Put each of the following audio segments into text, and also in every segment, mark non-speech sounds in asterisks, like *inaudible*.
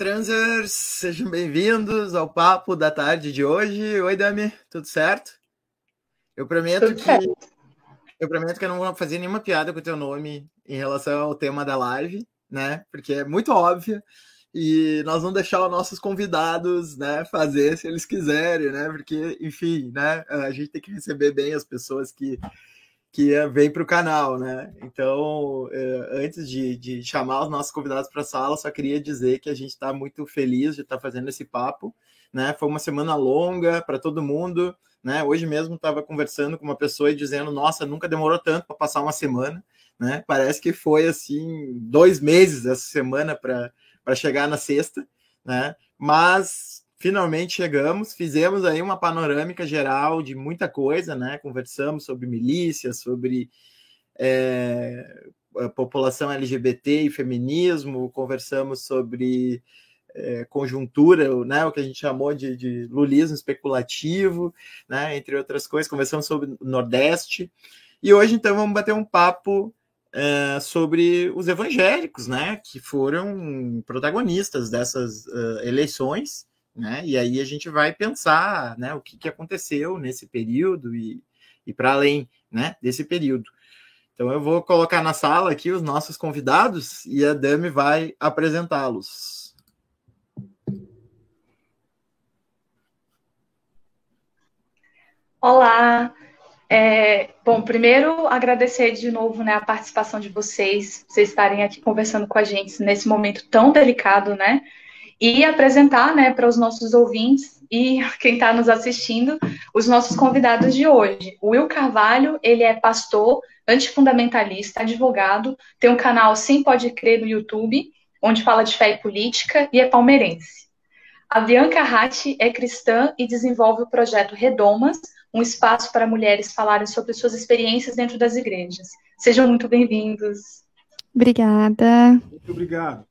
transers! Sejam bem-vindos ao papo da tarde de hoje. Oi, Dami, tudo certo? Eu prometo tudo que certo. eu prometo que eu não vou fazer nenhuma piada com o teu nome em relação ao tema da live, né? Porque é muito óbvio e nós vamos deixar os nossos convidados, né, fazer se eles quiserem, né? Porque, enfim, né, a gente tem que receber bem as pessoas que que vem para o canal, né? Então, é, antes de, de, chamar os nossos convidados para a sala, só queria dizer que a gente está muito feliz de estar tá fazendo esse papo, né? Foi uma semana longa para todo mundo, né? Hoje mesmo estava conversando com uma pessoa e dizendo, nossa, nunca demorou tanto para passar uma semana, né? Parece que foi assim dois meses essa semana para chegar na sexta, né? Mas finalmente chegamos, fizemos aí uma panorâmica geral de muita coisa, né? Conversamos sobre milícia, sobre é, população LGBT e feminismo, conversamos sobre é, conjuntura, né? O que a gente chamou de, de lulismo especulativo, né? Entre outras coisas, conversamos sobre o Nordeste. E hoje, então, vamos bater um papo é, sobre os evangélicos, né? Que foram protagonistas dessas uh, eleições né? E aí a gente vai pensar, né, o que, que aconteceu nesse período e, e para além, né, desse período. Então eu vou colocar na sala aqui os nossos convidados e a Dami vai apresentá-los. Olá, é, bom, primeiro agradecer de novo né, a participação de vocês, vocês estarem aqui conversando com a gente nesse momento tão delicado, né? E apresentar né, para os nossos ouvintes e *laughs* quem está nos assistindo os nossos convidados de hoje. O Will Carvalho, ele é pastor, antifundamentalista, advogado, tem um canal Sim Pode Crer no YouTube, onde fala de fé e política, e é palmeirense. A Bianca Ratti é cristã e desenvolve o projeto Redomas, um espaço para mulheres falarem sobre suas experiências dentro das igrejas. Sejam muito bem-vindos. Obrigada. Muito obrigado.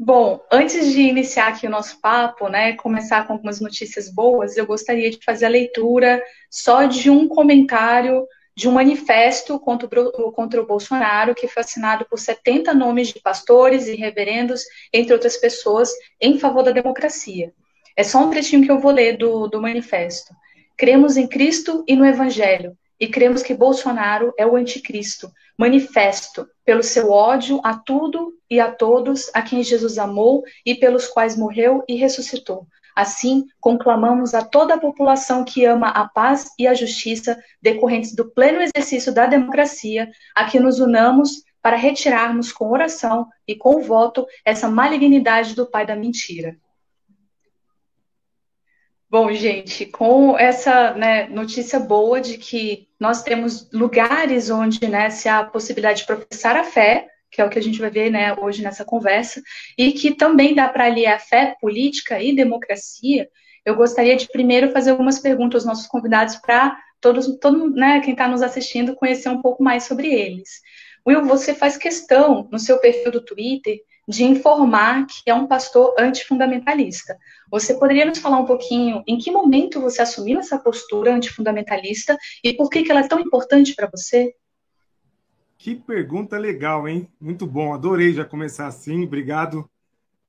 Bom, antes de iniciar aqui o nosso papo, né, começar com algumas notícias boas, eu gostaria de fazer a leitura só de um comentário de um manifesto contra o, contra o Bolsonaro, que foi assinado por 70 nomes de pastores e reverendos, entre outras pessoas, em favor da democracia. É só um trechinho que eu vou ler do, do manifesto. Cremos em Cristo e no Evangelho, e cremos que Bolsonaro é o anticristo, manifesto pelo seu ódio a tudo e a todos a quem Jesus amou e pelos quais morreu e ressuscitou. Assim, conclamamos a toda a população que ama a paz e a justiça decorrentes do pleno exercício da democracia, a que nos unamos para retirarmos com oração e com voto essa malignidade do pai da mentira. Bom, gente, com essa né, notícia boa de que nós temos lugares onde né, se há a possibilidade de professar a fé, que é o que a gente vai ver né, hoje nessa conversa, e que também dá para aliar a fé política e democracia, eu gostaria de primeiro fazer algumas perguntas aos nossos convidados para todos, todo, né, quem está nos assistindo conhecer um pouco mais sobre eles. Will, você faz questão no seu perfil do Twitter de informar que é um pastor antifundamentalista. Você poderia nos falar um pouquinho em que momento você assumiu essa postura antifundamentalista e por que, que ela é tão importante para você? Que pergunta legal, hein? Muito bom, adorei já começar assim. Obrigado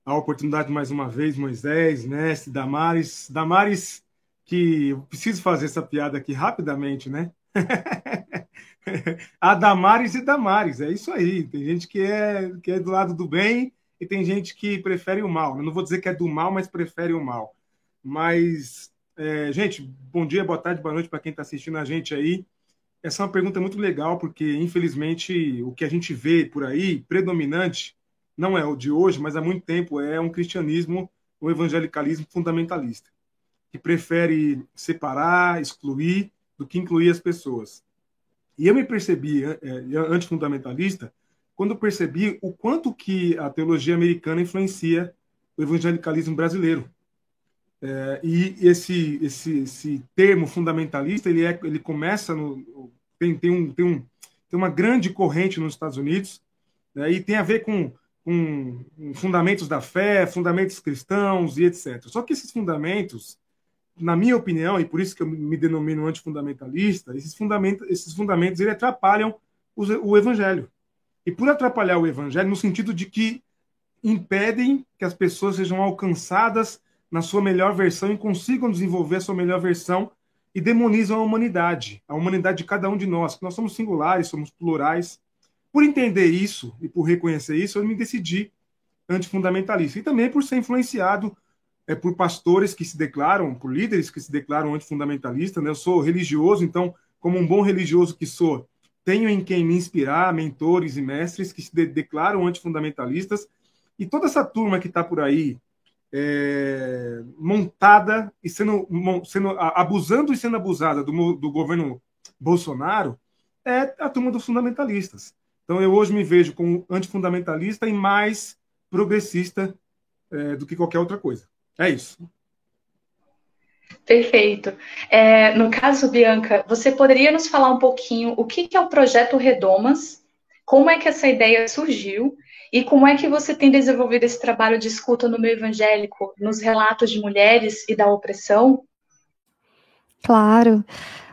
a oportunidade mais uma vez, Moisés, Mestre, Damares. Damares, que eu preciso fazer essa piada aqui rapidamente, né? *laughs* *laughs* a Damares e Damares, é isso aí. Tem gente que é, que é do lado do bem e tem gente que prefere o mal. Eu não vou dizer que é do mal, mas prefere o mal. Mas, é, gente, bom dia, boa tarde, boa noite para quem está assistindo a gente aí. Essa é uma pergunta muito legal, porque, infelizmente, o que a gente vê por aí, predominante, não é o de hoje, mas há muito tempo, é um cristianismo, um evangelicalismo fundamentalista, que prefere separar, excluir, do que incluir as pessoas. E eu me percebi é, antifundamentalista quando percebi o quanto que a teologia americana influencia o evangelicalismo brasileiro. É, e esse, esse, esse termo fundamentalista ele, é, ele começa no tem, tem, um, tem, um, tem uma grande corrente nos Estados Unidos né, e tem a ver com, com fundamentos da fé, fundamentos cristãos e etc. Só que esses fundamentos na minha opinião, e por isso que eu me denomino antifundamentalista, esses fundamentos, esses fundamentos ele atrapalham o, o evangelho. E por atrapalhar o evangelho, no sentido de que impedem que as pessoas sejam alcançadas na sua melhor versão e consigam desenvolver a sua melhor versão e demonizam a humanidade, a humanidade de cada um de nós, que nós somos singulares, somos plurais. Por entender isso e por reconhecer isso, eu me decidi antifundamentalista. E também por ser influenciado é, por pastores que se declaram, por líderes que se declaram antifundamentalistas. Né? Eu sou religioso, então, como um bom religioso que sou, tenho em quem me inspirar mentores e mestres que se de declaram antifundamentalistas. E toda essa turma que está por aí, é, montada e sendo, sendo abusando e sendo abusada do, do governo Bolsonaro é a turma dos fundamentalistas. Então eu hoje me vejo como antifundamentalista e mais progressista é, do que qualquer outra coisa. É isso. Perfeito. É, no caso, Bianca, você poderia nos falar um pouquinho o que é o projeto Redomas, como é que essa ideia surgiu e como é que você tem desenvolvido esse trabalho de escuta no meio evangélico, nos relatos de mulheres e da opressão? Claro.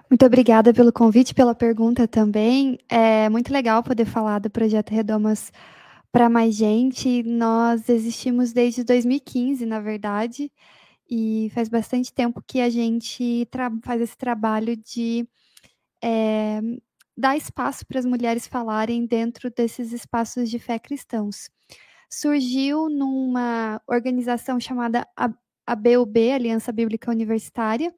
Muito obrigada pelo convite, pela pergunta também. É muito legal poder falar do projeto Redomas para mais gente. Nós existimos desde 2015, na verdade, e faz bastante tempo que a gente faz esse trabalho de é, dar espaço para as mulheres falarem dentro desses espaços de fé cristãos. Surgiu numa organização chamada ABUB, Aliança Bíblica Universitária.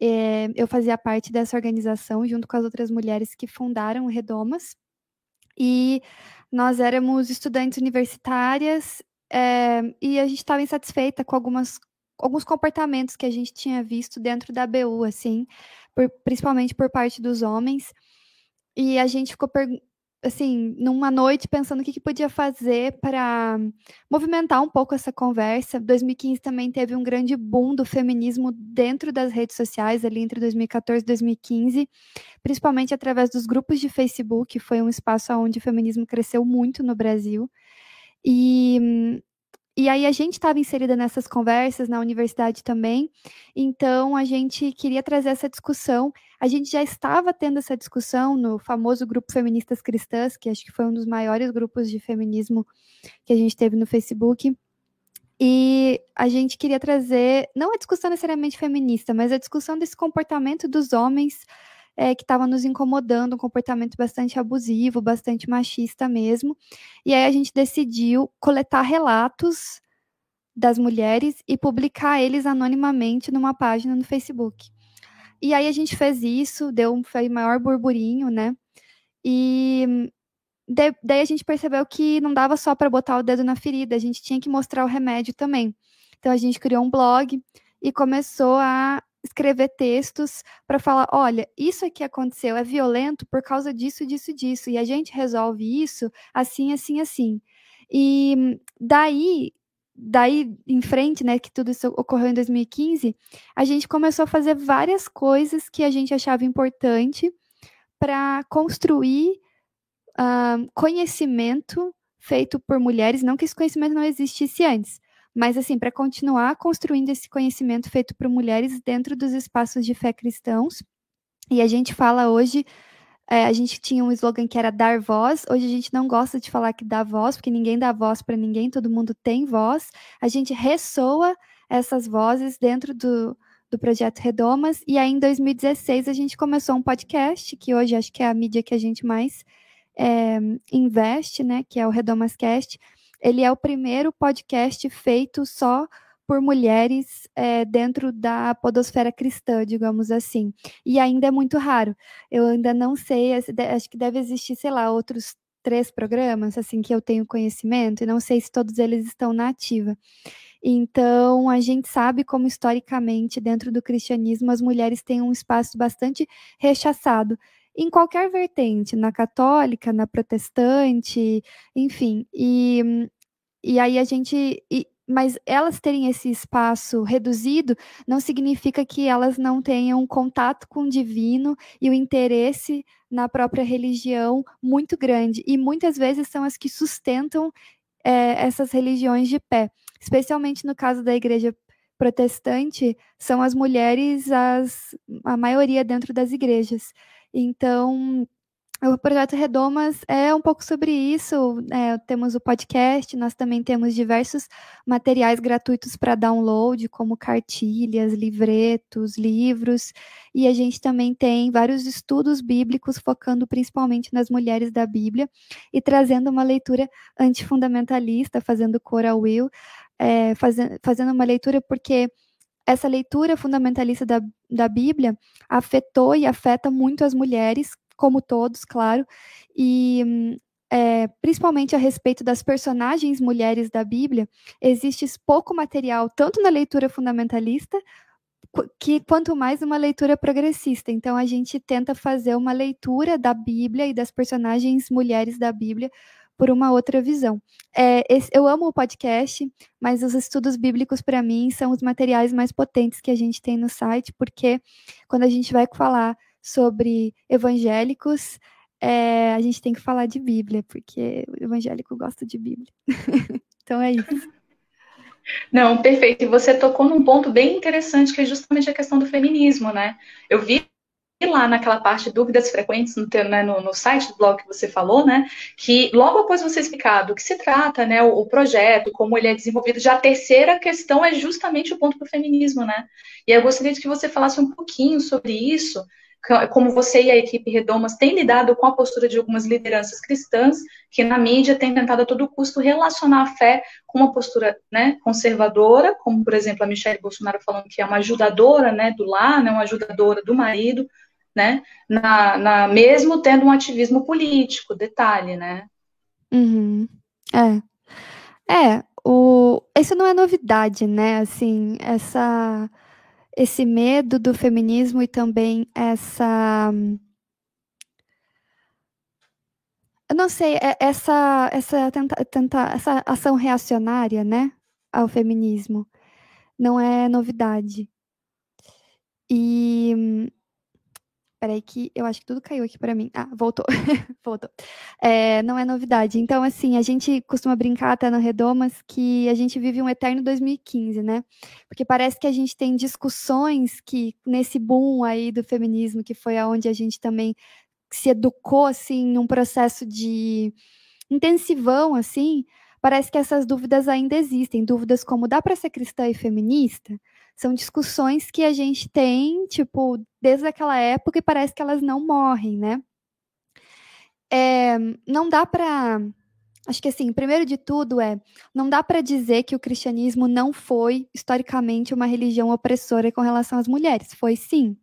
É, eu fazia parte dessa organização junto com as outras mulheres que fundaram o Redomas. E nós éramos estudantes universitárias é, e a gente estava insatisfeita com algumas alguns comportamentos que a gente tinha visto dentro da BU, assim, por, principalmente por parte dos homens. E a gente ficou, assim, numa noite pensando o que, que podia fazer para movimentar um pouco essa conversa. 2015 também teve um grande boom do feminismo dentro das redes sociais, ali entre 2014 e 2015, principalmente através dos grupos de Facebook, foi um espaço onde o feminismo cresceu muito no Brasil. E e aí a gente estava inserida nessas conversas na universidade também, então a gente queria trazer essa discussão. A gente já estava tendo essa discussão no famoso grupo Feministas Cristãs, que acho que foi um dos maiores grupos de feminismo que a gente teve no Facebook. E a gente queria trazer, não a discussão necessariamente feminista, mas a discussão desse comportamento dos homens é, que estava nos incomodando, um comportamento bastante abusivo, bastante machista mesmo. E aí a gente decidiu coletar relatos das mulheres e publicar eles anonimamente numa página no Facebook. E aí a gente fez isso, deu um foi maior burburinho, né? E de, daí a gente percebeu que não dava só para botar o dedo na ferida, a gente tinha que mostrar o remédio também. Então a gente criou um blog e começou a escrever textos para falar, olha, isso aqui aconteceu, é violento por causa disso, disso, disso, e a gente resolve isso assim, assim, assim. E daí, daí em frente, né, que tudo isso ocorreu em 2015, a gente começou a fazer várias coisas que a gente achava importante para construir uh, conhecimento feito por mulheres, não que esse conhecimento não existisse antes, mas, assim, para continuar construindo esse conhecimento feito por mulheres dentro dos espaços de fé cristãos. E a gente fala hoje, é, a gente tinha um slogan que era dar voz. Hoje a gente não gosta de falar que dá voz, porque ninguém dá voz para ninguém, todo mundo tem voz. A gente ressoa essas vozes dentro do, do projeto Redomas. E aí, em 2016, a gente começou um podcast, que hoje acho que é a mídia que a gente mais é, investe, né? Que é o Redomas Cast ele é o primeiro podcast feito só por mulheres é, dentro da podosfera cristã, digamos assim. E ainda é muito raro. Eu ainda não sei, acho que deve existir, sei lá, outros três programas, assim, que eu tenho conhecimento, e não sei se todos eles estão na ativa. Então, a gente sabe como, historicamente, dentro do cristianismo, as mulheres têm um espaço bastante rechaçado em qualquer vertente, na católica, na protestante, enfim. E, e aí a gente. E, mas elas terem esse espaço reduzido não significa que elas não tenham contato com o divino e o interesse na própria religião muito grande. E muitas vezes são as que sustentam é, essas religiões de pé. Especialmente no caso da igreja protestante, são as mulheres as, a maioria dentro das igrejas. Então, o projeto Redomas é um pouco sobre isso. É, temos o podcast, nós também temos diversos materiais gratuitos para download, como cartilhas, livretos, livros, e a gente também tem vários estudos bíblicos focando principalmente nas mulheres da Bíblia e trazendo uma leitura antifundamentalista, fazendo cor ao Will, é, fazendo, fazendo uma leitura porque essa leitura fundamentalista da, da Bíblia afetou e afeta muito as mulheres como todos, claro, e é, principalmente a respeito das personagens mulheres da Bíblia, existe pouco material, tanto na leitura fundamentalista, que quanto mais uma leitura progressista. Então, a gente tenta fazer uma leitura da Bíblia e das personagens mulheres da Bíblia por uma outra visão. É, esse, eu amo o podcast, mas os estudos bíblicos, para mim, são os materiais mais potentes que a gente tem no site, porque quando a gente vai falar sobre evangélicos, é, a gente tem que falar de Bíblia, porque o evangélico gosta de Bíblia. *laughs* então é isso. Não, perfeito. E você tocou num ponto bem interessante, que é justamente a questão do feminismo, né? Eu vi lá naquela parte dúvidas frequentes no, né, no, no, site do blog que você falou, né, que logo após você explicar do que se trata, né, o, o, projeto, como ele é desenvolvido, já a terceira questão é justamente o ponto para o feminismo, né, e eu gostaria de que você falasse um pouquinho sobre isso, como você e a equipe Redomas têm lidado com a postura de algumas lideranças cristãs que na mídia têm tentado a todo custo relacionar a fé com uma postura né, conservadora, como por exemplo a Michelle Bolsonaro falando que é uma ajudadora né, do lar, né, uma ajudadora do marido, né, na, na, mesmo tendo um ativismo político, detalhe, né? Uhum. É. É, o... isso não é novidade, né? Assim, essa esse medo do feminismo e também essa eu não sei, é, essa essa tenta, tenta, essa ação reacionária, né, ao feminismo, não é novidade. E Peraí que eu acho que tudo caiu aqui para mim. Ah, voltou. *laughs* voltou. É, não é novidade. Então, assim, a gente costuma brincar até no Redomas que a gente vive um eterno 2015, né? Porque parece que a gente tem discussões que, nesse boom aí do feminismo, que foi aonde a gente também se educou, assim, num processo de intensivão, assim, parece que essas dúvidas ainda existem. Dúvidas como dá para ser cristã e feminista? São discussões que a gente tem, tipo, desde aquela época e parece que elas não morrem, né? É, não dá para. Acho que assim, primeiro de tudo é, não dá para dizer que o cristianismo não foi historicamente uma religião opressora com relação às mulheres. Foi sim.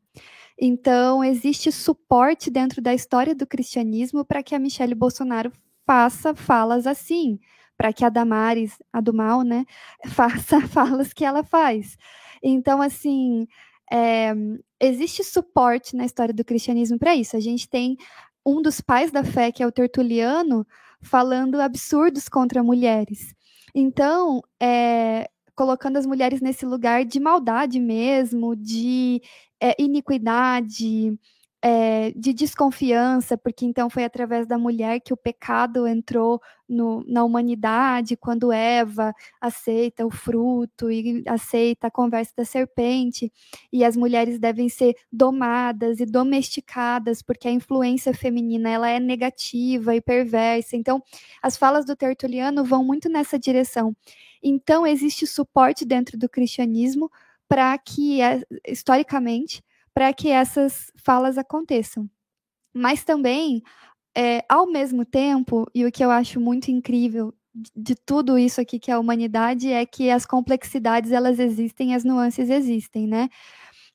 Então, existe suporte dentro da história do cristianismo para que a Michelle Bolsonaro faça falas assim, para que a Damares, a do mal, né, *laughs* faça falas que ela faz. Então, assim, é, existe suporte na história do cristianismo para isso. A gente tem um dos pais da fé, que é o Tertuliano, falando absurdos contra mulheres. Então, é, colocando as mulheres nesse lugar de maldade mesmo, de é, iniquidade, é, de desconfiança, porque então foi através da mulher que o pecado entrou no, na humanidade, quando Eva aceita o fruto e aceita a conversa da serpente, e as mulheres devem ser domadas e domesticadas, porque a influência feminina ela é negativa e perversa. Então, as falas do Tertuliano vão muito nessa direção. Então, existe suporte dentro do cristianismo para que, é, historicamente, para que essas falas aconteçam. Mas também, é, ao mesmo tempo, e o que eu acho muito incrível de tudo isso aqui que é a humanidade é que as complexidades elas existem, as nuances existem, né?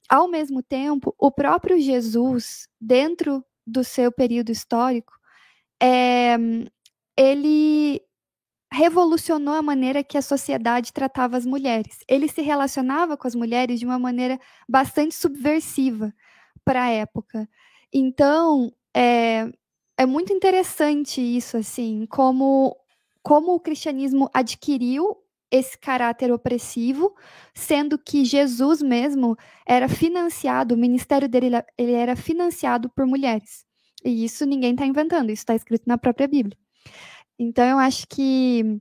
Ao mesmo tempo, o próprio Jesus, dentro do seu período histórico, é, ele revolucionou a maneira que a sociedade tratava as mulheres. Ele se relacionava com as mulheres de uma maneira bastante subversiva para a época. Então, é, é muito interessante isso, assim, como, como o cristianismo adquiriu esse caráter opressivo, sendo que Jesus mesmo era financiado, o ministério dele ele era financiado por mulheres. E isso ninguém está inventando, isso está escrito na própria Bíblia. Então, eu acho que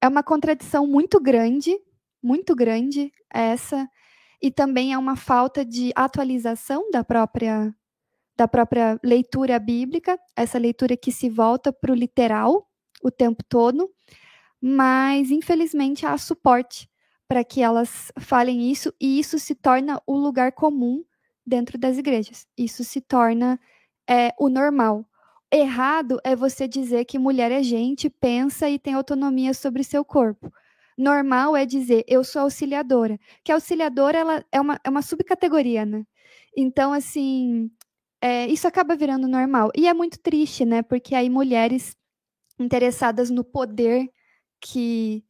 é uma contradição muito grande, muito grande essa, e também é uma falta de atualização da própria da própria leitura bíblica, essa leitura que se volta para o literal o tempo todo, mas infelizmente há suporte para que elas falem isso e isso se torna o lugar comum dentro das igrejas. Isso se torna é, o normal. Errado é você dizer que mulher é gente, pensa e tem autonomia sobre seu corpo. Normal é dizer eu sou auxiliadora, que auxiliadora ela é uma, é uma subcategoria, né? Então, assim, é, isso acaba virando normal. E é muito triste, né? Porque aí mulheres interessadas no poder que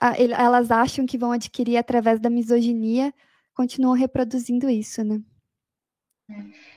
a, elas acham que vão adquirir através da misoginia continuam reproduzindo isso, né?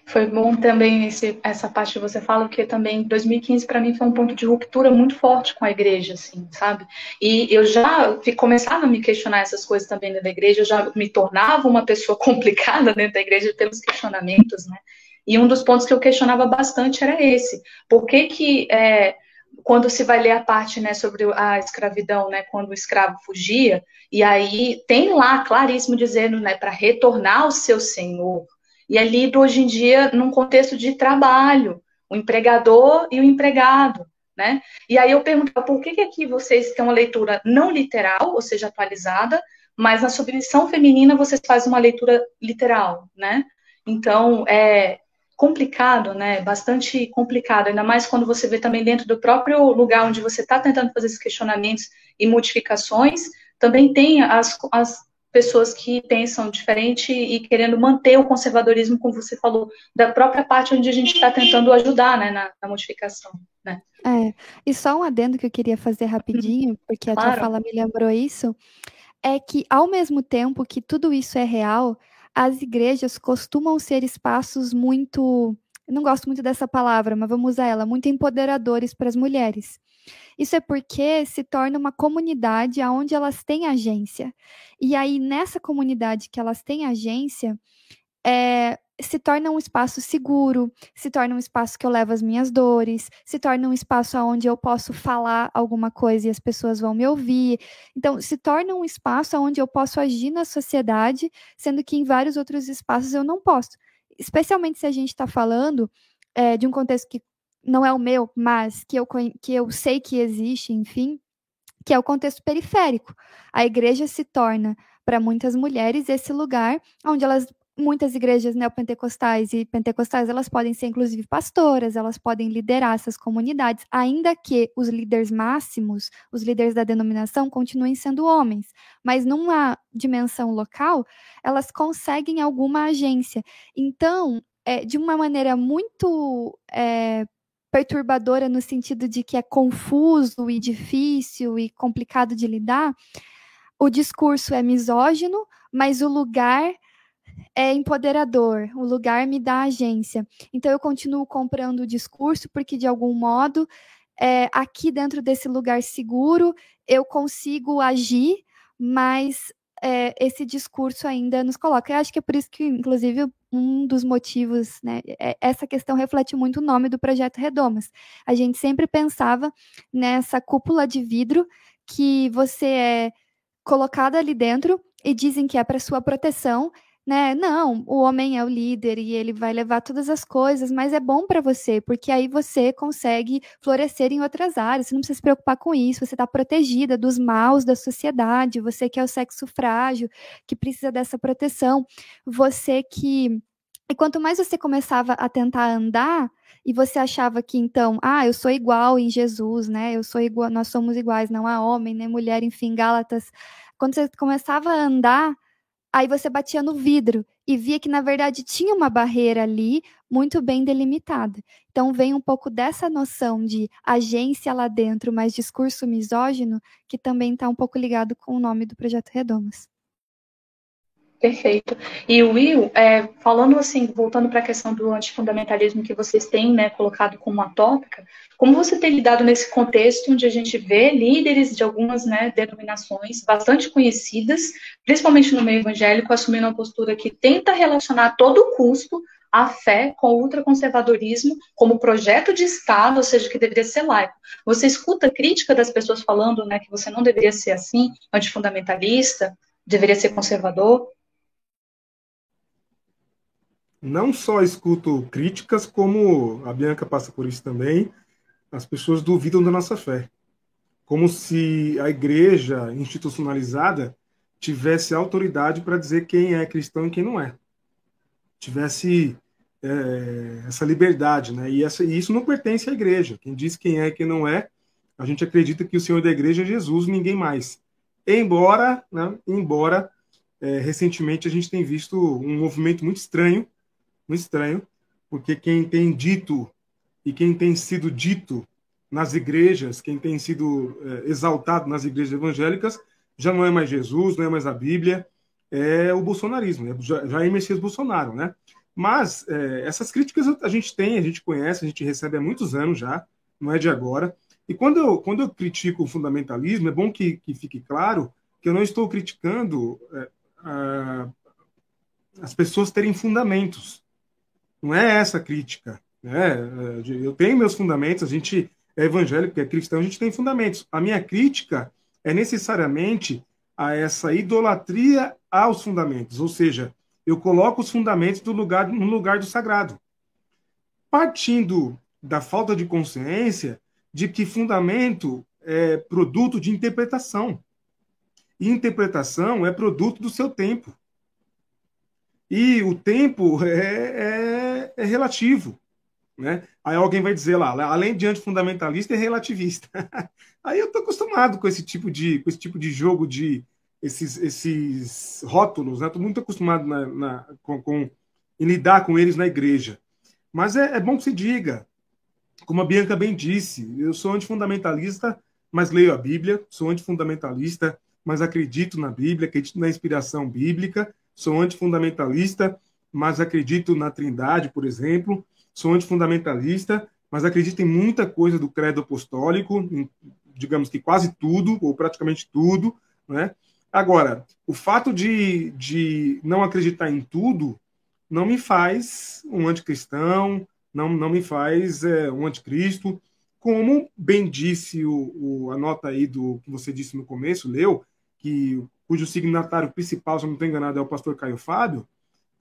Foi bom também esse, essa parte que você fala, porque também 2015 para mim foi um ponto de ruptura muito forte com a igreja, assim, sabe? E eu já começava a me questionar essas coisas também dentro da igreja, eu já me tornava uma pessoa *laughs* complicada dentro da igreja pelos questionamentos, né? E um dos pontos que eu questionava bastante era esse: por que que é, quando se vai ler a parte né, sobre a escravidão, né, quando o escravo fugia, e aí tem lá claríssimo dizendo né, para retornar ao seu senhor. E é lido hoje em dia num contexto de trabalho, o empregador e o empregado. Né? E aí eu pergunto, por que, que aqui vocês têm uma leitura não literal, ou seja, atualizada, mas na submissão feminina vocês fazem uma leitura literal, né? Então, é complicado, né? Bastante complicado, ainda mais quando você vê também dentro do próprio lugar onde você está tentando fazer esses questionamentos e modificações, também tem as, as pessoas que pensam diferente e querendo manter o conservadorismo, como você falou, da própria parte onde a gente está tentando ajudar né, na, na modificação. Né? É, e só um adendo que eu queria fazer rapidinho, porque a claro. tua fala me lembrou isso, é que ao mesmo tempo que tudo isso é real, as igrejas costumam ser espaços muito, não gosto muito dessa palavra, mas vamos usar ela, muito empoderadores para as mulheres. Isso é porque se torna uma comunidade onde elas têm agência. E aí, nessa comunidade que elas têm agência, é, se torna um espaço seguro, se torna um espaço que eu levo as minhas dores, se torna um espaço onde eu posso falar alguma coisa e as pessoas vão me ouvir. Então, se torna um espaço onde eu posso agir na sociedade, sendo que em vários outros espaços eu não posso. Especialmente se a gente está falando é, de um contexto que não é o meu, mas que eu, que eu sei que existe, enfim, que é o contexto periférico. A igreja se torna, para muitas mulheres, esse lugar onde elas muitas igrejas neopentecostais e pentecostais, elas podem ser inclusive pastoras, elas podem liderar essas comunidades, ainda que os líderes máximos, os líderes da denominação, continuem sendo homens. Mas numa dimensão local, elas conseguem alguma agência. Então, é, de uma maneira muito é, perturbadora no sentido de que é confuso e difícil e complicado de lidar, o discurso é misógino, mas o lugar é empoderador, o lugar me dá agência. Então eu continuo comprando o discurso porque de algum modo é, aqui dentro desse lugar seguro eu consigo agir, mas é, esse discurso ainda nos coloca. Eu acho que é por isso que, inclusive, um dos motivos, né, é, essa questão reflete muito o nome do projeto Redomas. A gente sempre pensava nessa cúpula de vidro que você é colocado ali dentro e dizem que é para sua proteção, né? Não, o homem é o líder e ele vai levar todas as coisas, mas é bom para você, porque aí você consegue florescer em outras áreas. Você não precisa se preocupar com isso, você está protegida dos maus da sociedade, você que é o sexo frágil, que precisa dessa proteção, você que. E quanto mais você começava a tentar andar, e você achava que então, ah, eu sou igual em Jesus, né? Eu sou igual, nós somos iguais, não há homem nem mulher, enfim, Gálatas. Quando você começava a andar aí você batia no vidro e via que na verdade tinha uma barreira ali muito bem delimitada. Então vem um pouco dessa noção de agência lá dentro, mas discurso misógino, que também está um pouco ligado com o nome do projeto Redomas. Perfeito. E Will, é, falando assim, voltando para a questão do antifundamentalismo que vocês têm né, colocado como uma tópica, como você tem lidado nesse contexto onde a gente vê líderes de algumas né, denominações bastante conhecidas, principalmente no meio evangélico, assumindo uma postura que tenta relacionar a todo custo a fé com o ultraconservadorismo como projeto de Estado, ou seja, que deveria ser laico. Você escuta crítica das pessoas falando né, que você não deveria ser assim, antifundamentalista, deveria ser conservador? Não só escuto críticas, como a Bianca passa por isso também, as pessoas duvidam da nossa fé. Como se a igreja institucionalizada tivesse autoridade para dizer quem é cristão e quem não é. Tivesse é, essa liberdade, né? E, essa, e isso não pertence à igreja. Quem diz quem é e quem não é, a gente acredita que o Senhor da igreja é Jesus, ninguém mais. Embora, né, embora é, recentemente a gente tem visto um movimento muito estranho, muito estranho, porque quem tem dito e quem tem sido dito nas igrejas, quem tem sido é, exaltado nas igrejas evangélicas, já não é mais Jesus, não é mais a Bíblia, é o bolsonarismo, é Jair Messias Bolsonaro, né? Mas é, essas críticas a gente tem, a gente conhece, a gente recebe há muitos anos já, não é de agora. E quando eu, quando eu critico o fundamentalismo, é bom que, que fique claro que eu não estou criticando é, a, as pessoas terem fundamentos. Não é essa a crítica. Né? Eu tenho meus fundamentos, a gente é evangélico, é cristão, a gente tem fundamentos. A minha crítica é necessariamente a essa idolatria aos fundamentos, ou seja, eu coloco os fundamentos do lugar, no lugar do sagrado. Partindo da falta de consciência de que fundamento é produto de interpretação. E interpretação é produto do seu tempo. E o tempo *laughs* é, é, é relativo. Né? Aí alguém vai dizer lá, além de antifundamentalista, é relativista. *laughs* Aí eu estou acostumado com esse tipo de, com esse tipo de jogo de esses, esses rótulos, né? Estou muito acostumado na, na, com, com, em lidar com eles na igreja. Mas é, é bom que se diga, como a Bianca bem disse, eu sou antifundamentalista, mas leio a Bíblia, sou antifundamentalista, mas acredito na Bíblia, acredito na inspiração bíblica, sou antifundamentalista, mas acredito na Trindade, por exemplo, sou antifundamentalista, mas acredito em muita coisa do credo apostólico, em, digamos que quase tudo, ou praticamente tudo, né? Agora, o fato de, de não acreditar em tudo não me faz um anticristão, não, não me faz é, um anticristo, como bem disse o, o, a nota aí do que você disse no começo, leu, que cujo signatário principal, se não estou enganado, é o pastor Caio Fábio,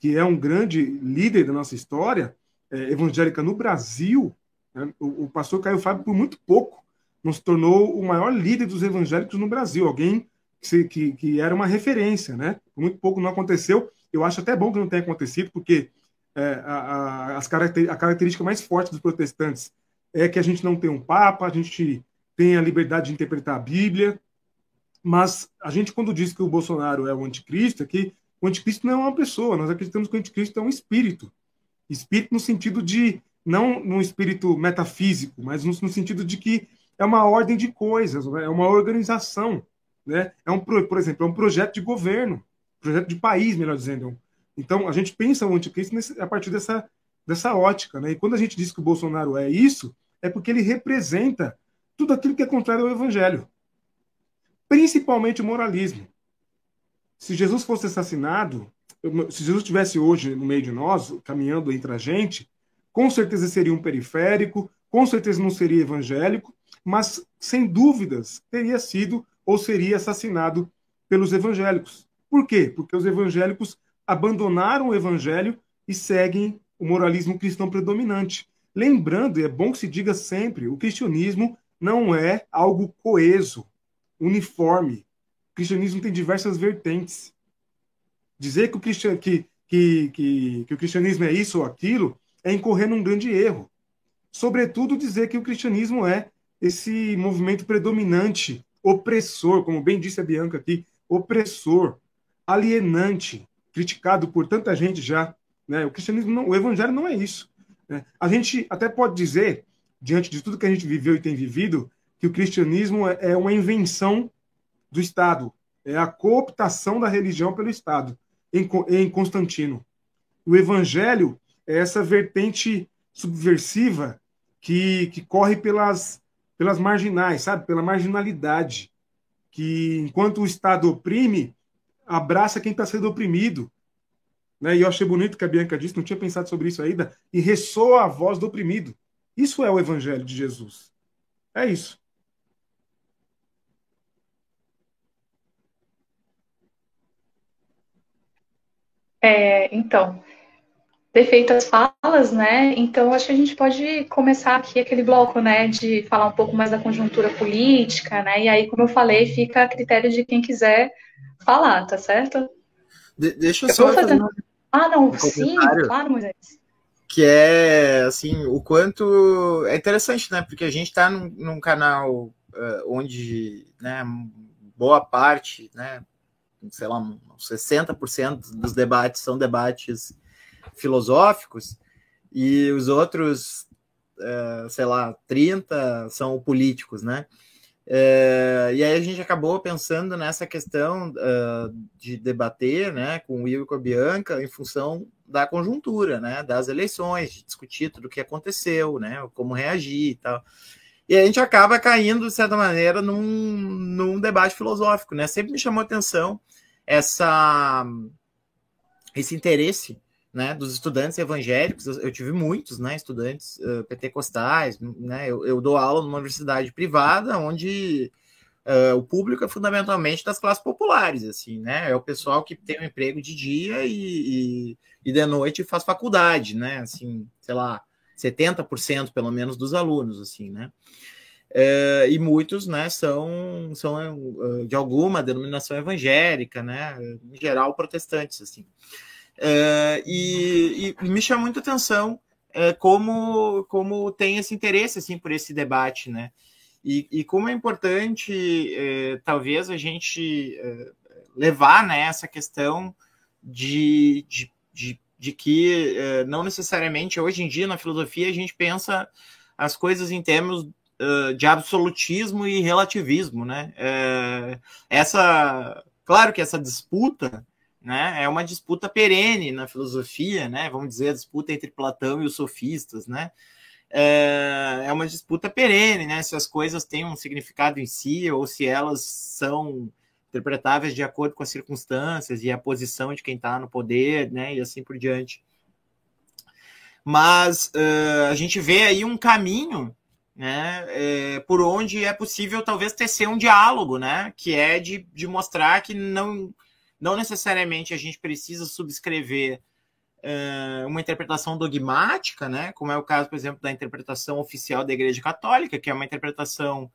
que é um grande líder da nossa história é, evangélica no Brasil. Né? O, o, pastor Caio Fábio, por muito pouco, nos tornou o maior líder dos evangélicos no Brasil, alguém que, que, que era uma referência. Né? Por muito pouco não aconteceu. Eu acho até bom que não tenha acontecido, porque é, a, a, as caracter, a característica mais forte dos protestantes é que a gente não tem um papa, a gente tem a liberdade de interpretar a Bíblia, mas a gente, quando diz que o Bolsonaro é o anticristo, é que o anticristo não é uma pessoa, nós acreditamos que o anticristo é um espírito. Espírito no sentido de, não no espírito metafísico, mas no, sentido de que é uma ordem de coisas, é uma organização. Né? É um, por exemplo, é um projeto de governo, projeto de país, melhor dizendo. Então, a gente pensa o anticristo nesse, a partir dessa, dessa ótica. Né? E quando a gente diz que o Bolsonaro é isso, é porque ele representa tudo aquilo que é contrário ao evangelho principalmente o moralismo. Se Jesus fosse assassinado, se Jesus estivesse hoje no meio de nós, caminhando entre a gente, com certeza seria um periférico, com certeza não seria evangélico, mas sem dúvidas teria sido ou seria assassinado pelos evangélicos. Por quê? Porque os evangélicos abandonaram o evangelho e seguem o moralismo cristão predominante. Lembrando, e é bom que se diga sempre, o cristianismo não é algo coeso, uniforme. O cristianismo tem diversas vertentes. Dizer que o, cristian, que, que, que, que o cristianismo é isso ou aquilo é incorrer num grande erro. Sobretudo, dizer que o cristianismo é esse movimento predominante, opressor, como bem disse a Bianca aqui, opressor, alienante, criticado por tanta gente já. Né? O cristianismo, não, o evangelho não é isso. Né? A gente até pode dizer, diante de tudo que a gente viveu e tem vivido, que o cristianismo é, é uma invenção do Estado, é a cooptação da religião pelo Estado, em, em Constantino. O evangelho é essa vertente subversiva que, que corre pelas, pelas marginais, sabe? Pela marginalidade. Que enquanto o Estado oprime, abraça quem está sendo oprimido. Né? E eu achei bonito que a Bianca disse, não tinha pensado sobre isso ainda, e ressoa a voz do oprimido. Isso é o evangelho de Jesus. É isso. É, então, ter feito as falas, né? Então acho que a gente pode começar aqui aquele bloco, né, de falar um pouco mais da conjuntura política, né? E aí, como eu falei, fica a critério de quem quiser falar, tá certo? De deixa eu, eu só fazer... Ah, não, um sim, claro, Moisés. Que é assim, o quanto é interessante, né? Porque a gente está num, num, canal uh, onde, né, boa parte, né, sei lá, 60% dos debates são debates filosóficos e os outros, é, sei lá, 30 são políticos, né? É, e aí a gente acabou pensando nessa questão uh, de debater né, com o Will e com a Bianca em função da conjuntura, né, das eleições, de discutir tudo o que aconteceu, né, como reagir e tal. E a gente acaba caindo, de certa maneira, num, num debate filosófico. Né? Sempre me chamou atenção essa, esse interesse né, dos estudantes evangélicos, eu, eu tive muitos, né, estudantes uh, pentecostais, né, eu, eu, dou aula numa universidade privada, onde uh, o público é fundamentalmente das classes populares, assim, né, é o pessoal que tem um emprego de dia e, e, e de noite faz faculdade, né, assim, sei lá, 70% pelo menos dos alunos, assim, né, uh, e muitos, né, são, são de alguma denominação evangélica, né, em geral protestantes, assim. É, e, e, me chama muita atenção é, como, como tem esse interesse assim por esse debate, né? E, e como é importante, é, talvez, a gente é, levar né, essa questão de, de, de, de que é, não necessariamente hoje em dia na filosofia a gente pensa as coisas em termos uh, de absolutismo e relativismo, né? essa, claro que essa disputa né? É uma disputa perene na filosofia, né? Vamos dizer, a disputa entre Platão e os sofistas, né? É, é uma disputa perene, né? Se as coisas têm um significado em si ou se elas são interpretáveis de acordo com as circunstâncias e a posição de quem está no poder, né? E assim por diante. Mas uh, a gente vê aí um caminho né, é, por onde é possível talvez tecer um diálogo, né, que é de, de mostrar que não, não necessariamente a gente precisa subscrever uma interpretação dogmática, né? Como é o caso, por exemplo, da interpretação oficial da Igreja Católica, que é uma interpretação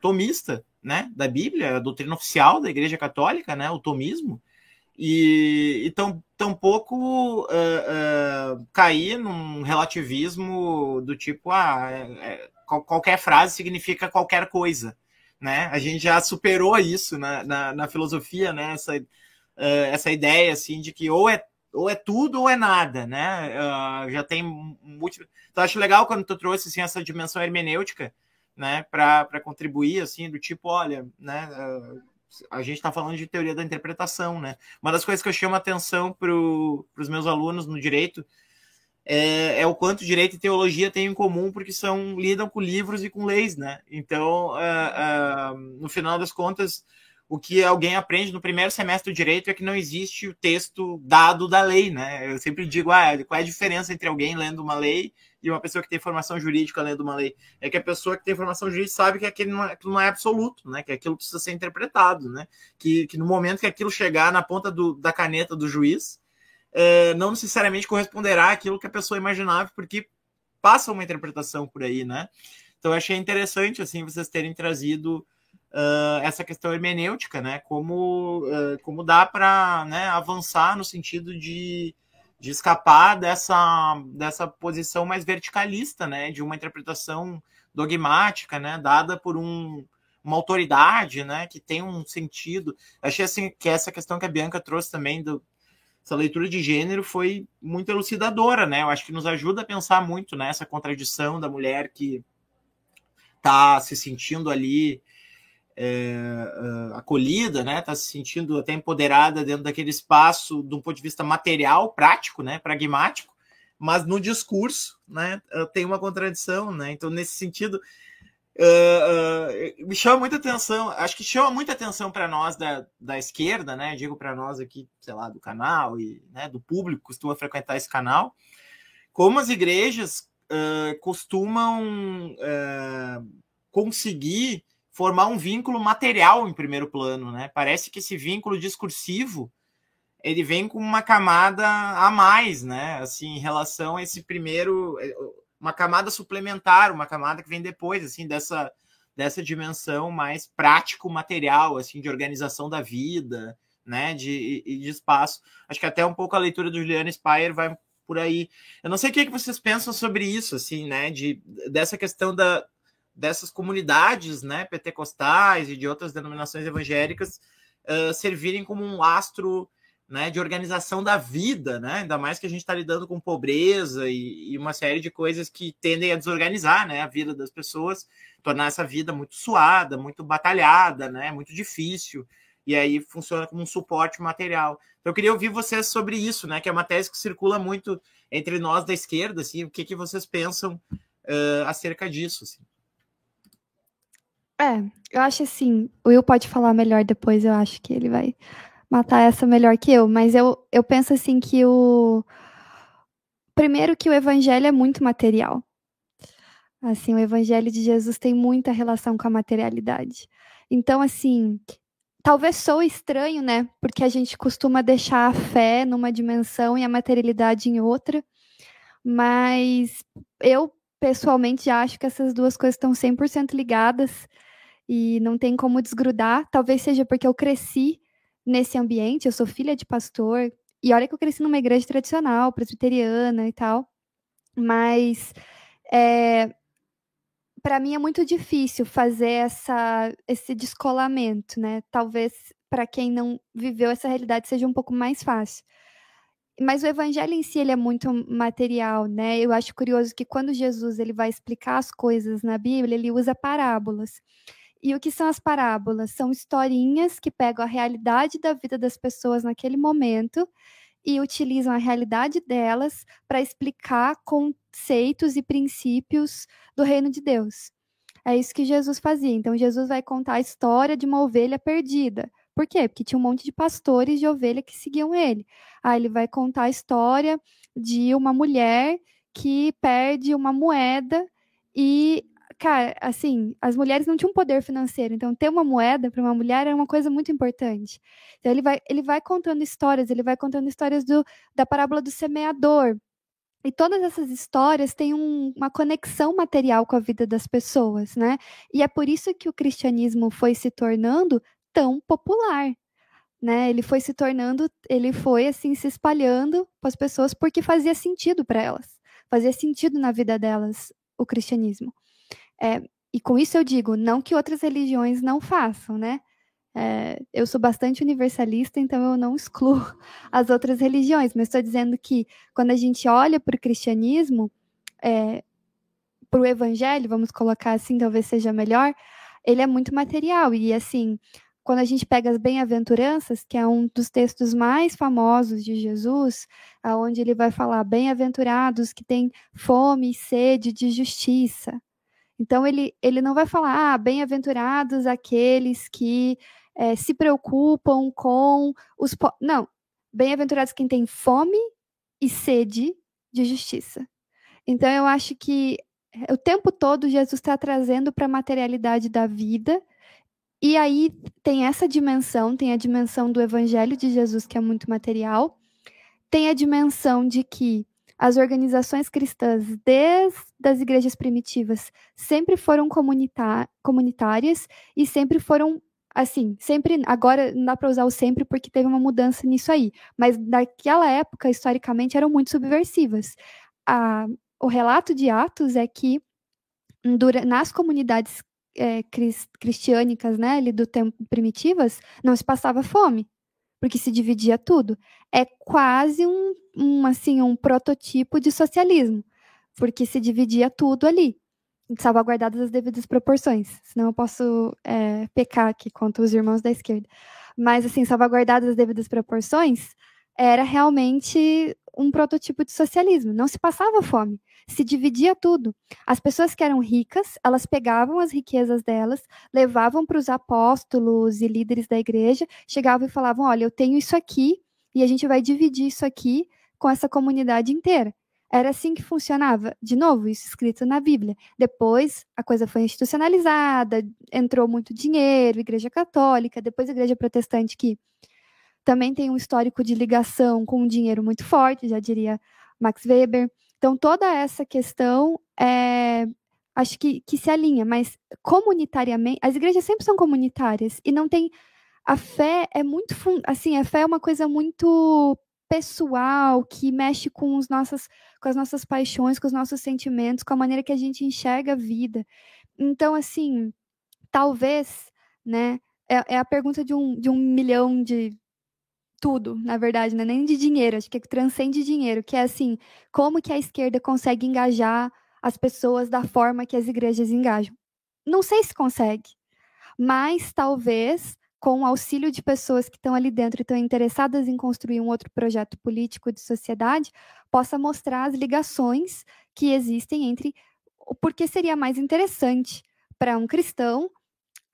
tomista, né? Da Bíblia, a doutrina oficial da Igreja Católica, né? O tomismo. E, e tão, tampouco uh, cair num relativismo do tipo, ah, é, é, qualquer frase significa qualquer coisa né? A gente já superou isso na, na, na filosofia, né? Essa, uh, essa ideia assim de que ou é ou é tudo ou é nada, né? Uh, já tem múltiplo. Então acho legal quando tu trouxe assim essa dimensão hermenêutica, né? Para contribuir assim do tipo, olha, né? A gente está falando de teoria da interpretação, né? Uma das coisas que eu chamo a atenção para os meus alunos no direito é, é, o quanto direito e teologia têm em comum, porque são lidam com livros e com leis, né? Então, uh, uh, no final das contas, o que alguém aprende no primeiro semestre do direito é que não existe o texto dado da lei, né? Eu sempre digo, ah, qual é a diferença entre alguém lendo uma lei e uma pessoa que tem formação jurídica lendo uma lei? É que a pessoa que tem formação jurídica sabe que aquilo não é, aquilo não é absoluto, né? Que aquilo precisa ser interpretado, né? Que, que no momento que aquilo chegar na ponta do, da caneta do juiz, é, não necessariamente corresponderá àquilo que a pessoa imaginava, porque passa uma interpretação por aí, né? Então eu achei interessante assim vocês terem trazido uh, essa questão hermenêutica, né? Como, uh, como dá para né, avançar no sentido de, de escapar dessa, dessa posição mais verticalista, né? De uma interpretação dogmática, né? Dada por um, uma autoridade, né? Que tem um sentido. Achei assim que essa questão que a Bianca trouxe também do, essa leitura de gênero foi muito elucidadora, né? Eu acho que nos ajuda a pensar muito nessa contradição da mulher que está se sentindo ali é, uh, acolhida, né? Está se sentindo até empoderada dentro daquele espaço, de um ponto de vista material, prático, né? Pragmático, mas no discurso, né? Tem uma contradição, né? Então, nesse sentido, Uh, uh, me chama muita atenção, acho que chama muita atenção para nós da, da esquerda, né? Digo para nós aqui, sei lá, do canal e né, do público que costuma frequentar esse canal, como as igrejas uh, costumam conseguir formar um vínculo material em primeiro plano, né? Parece que esse vínculo discursivo ele vem com uma camada a mais, né? Assim, em relação a esse primeiro, uma camada suplementar, uma camada que vem depois, assim, dessa dessa dimensão mais prático material, assim, de organização da vida, né, de, de espaço. Acho que até um pouco a leitura do Juliana Spire vai por aí. Eu não sei o que, que vocês pensam sobre isso, assim, né, de dessa questão da dessas comunidades, né, pentecostais e de outras denominações evangélicas uh, servirem como um astro né, de organização da vida, né? Ainda mais que a gente está lidando com pobreza e, e, uma série de coisas que tendem a desorganizar, né, a vida das pessoas, tornar essa vida muito suada, muito batalhada, né, muito difícil. E aí funciona como um suporte material. Então, eu queria ouvir vocês sobre isso, né? Que é uma tese que circula muito entre nós da esquerda, assim. O que, que vocês pensam uh, acerca disso? Assim? É, eu acho assim. O Will pode falar melhor depois. Eu acho que ele vai matar essa melhor que eu, mas eu, eu penso assim que o. Primeiro, que o evangelho é muito material. Assim, o evangelho de Jesus tem muita relação com a materialidade. Então, assim, talvez sou estranho, né? Porque a gente costuma deixar a fé numa dimensão e a materialidade em outra. Mas eu, pessoalmente, acho que essas duas coisas estão 100% ligadas e não tem como desgrudar. Talvez seja porque eu cresci nesse ambiente, eu sou filha de pastor, e olha que eu cresci numa igreja tradicional, presbiteriana e tal, mas é, para mim é muito difícil fazer essa, esse descolamento, né? Talvez para quem não viveu essa realidade seja um pouco mais fácil. Mas o evangelho em si ele é muito material, né? Eu acho curioso que quando Jesus ele vai explicar as coisas na Bíblia, ele usa parábolas. E o que são as parábolas? São historinhas que pegam a realidade da vida das pessoas naquele momento e utilizam a realidade delas para explicar conceitos e princípios do reino de Deus. É isso que Jesus fazia. Então, Jesus vai contar a história de uma ovelha perdida. Por quê? Porque tinha um monte de pastores de ovelha que seguiam ele. Aí ele vai contar a história de uma mulher que perde uma moeda e cara, assim, as mulheres não tinham poder financeiro, então ter uma moeda para uma mulher era uma coisa muito importante. Então ele vai, ele vai contando histórias, ele vai contando histórias do, da parábola do semeador. E todas essas histórias têm um, uma conexão material com a vida das pessoas, né? E é por isso que o cristianismo foi se tornando tão popular, né? Ele foi se tornando, ele foi assim se espalhando para as pessoas porque fazia sentido para elas, fazia sentido na vida delas o cristianismo. É, e com isso eu digo, não que outras religiões não façam, né? É, eu sou bastante universalista, então eu não excluo *laughs* as outras religiões, mas estou dizendo que quando a gente olha para o cristianismo, é, para o evangelho, vamos colocar assim, talvez seja melhor, ele é muito material. E assim, quando a gente pega as bem-aventuranças, que é um dos textos mais famosos de Jesus, aonde ele vai falar bem-aventurados que têm fome e sede de justiça. Então, ele, ele não vai falar, ah, bem-aventurados aqueles que é, se preocupam com os. Não. Bem-aventurados quem tem fome e sede de justiça. Então, eu acho que eh, o tempo todo Jesus está trazendo para a materialidade da vida. E aí tem essa dimensão, tem a dimensão do evangelho de Jesus, que é muito material, tem a dimensão de que as organizações cristãs, desde as igrejas primitivas, sempre foram comunitárias e sempre foram assim, sempre, agora não dá para usar o sempre porque teve uma mudança nisso aí, mas naquela época, historicamente, eram muito subversivas. A, o relato de Atos é que dura, nas comunidades é, cristiânicas, né, ali do tempo primitivas, não se passava fome porque se dividia tudo. É quase um, um, assim, um prototipo de socialismo, porque se dividia tudo ali, salvaguardadas as devidas proporções. Senão eu posso é, pecar aqui contra os irmãos da esquerda. Mas, assim, salvaguardadas as devidas proporções, era realmente um prototipo de socialismo. Não se passava fome, se dividia tudo. As pessoas que eram ricas, elas pegavam as riquezas delas, levavam para os apóstolos e líderes da igreja, chegavam e falavam: Olha, eu tenho isso aqui e a gente vai dividir isso aqui com essa comunidade inteira. Era assim que funcionava. De novo, isso escrito na Bíblia. Depois, a coisa foi institucionalizada, entrou muito dinheiro, igreja católica, depois igreja protestante que também tem um histórico de ligação com o dinheiro muito forte, já diria Max Weber. Então, toda essa questão é, acho que, que se alinha, mas comunitariamente, as igrejas sempre são comunitárias e não tem. A fé é muito. Assim, a fé é uma coisa muito pessoal que mexe com, os nossas, com as nossas paixões, com os nossos sentimentos, com a maneira que a gente enxerga a vida. Então, assim, talvez, né? É, é a pergunta de um, de um milhão de tudo, na verdade, né? nem de dinheiro, acho que transcende dinheiro, que é assim, como que a esquerda consegue engajar as pessoas da forma que as igrejas engajam? Não sei se consegue, mas talvez com o auxílio de pessoas que estão ali dentro e estão interessadas em construir um outro projeto político de sociedade, possa mostrar as ligações que existem entre o porquê seria mais interessante para um cristão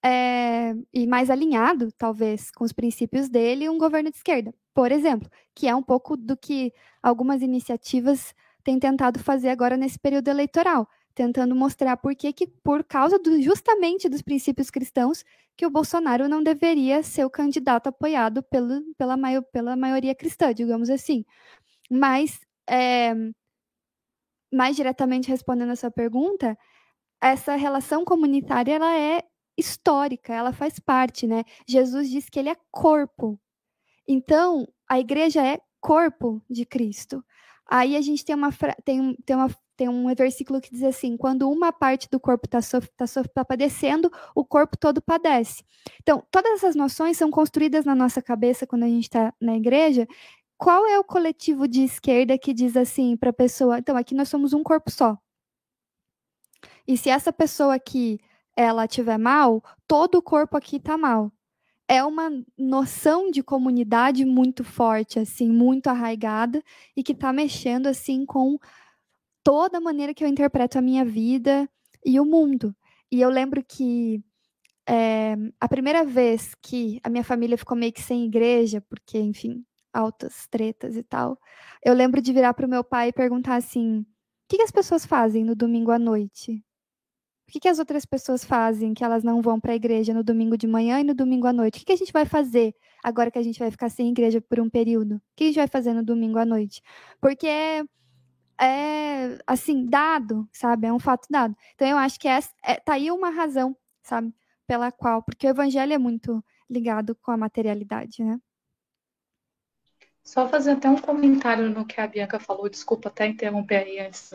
é, e mais alinhado, talvez, com os princípios dele, um governo de esquerda, por exemplo, que é um pouco do que algumas iniciativas têm tentado fazer agora nesse período eleitoral, tentando mostrar por que, que por causa do, justamente dos princípios cristãos, que o Bolsonaro não deveria ser o candidato apoiado pelo, pela, maio, pela maioria cristã, digamos assim. Mas, é, mais diretamente respondendo a sua pergunta, essa relação comunitária ela é histórica, ela faz parte, né? Jesus diz que ele é corpo. Então, a igreja é corpo de Cristo. Aí a gente tem uma, tem, tem uma tem um versículo que diz assim: quando uma parte do corpo está tá, tá padecendo, o corpo todo padece. Então, todas essas noções são construídas na nossa cabeça quando a gente está na igreja. Qual é o coletivo de esquerda que diz assim para a pessoa: então, aqui nós somos um corpo só. E se essa pessoa aqui ela tiver mal, todo o corpo aqui está mal. É uma noção de comunidade muito forte, assim, muito arraigada e que está mexendo assim com toda a maneira que eu interpreto a minha vida e o mundo. E eu lembro que é, a primeira vez que a minha família ficou meio que sem igreja, porque, enfim, altas tretas e tal, eu lembro de virar para o meu pai e perguntar assim: o que, que as pessoas fazem no domingo à noite? O que, que as outras pessoas fazem que elas não vão para a igreja no domingo de manhã e no domingo à noite? O que, que a gente vai fazer agora que a gente vai ficar sem igreja por um período? O que a gente vai fazer no domingo à noite? Porque é, é assim, dado, sabe? É um fato dado. Então eu acho que é, é, tá aí uma razão, sabe? Pela qual, porque o evangelho é muito ligado com a materialidade, né? Só fazer até um comentário no que a Bianca falou, desculpa até interromper aí antes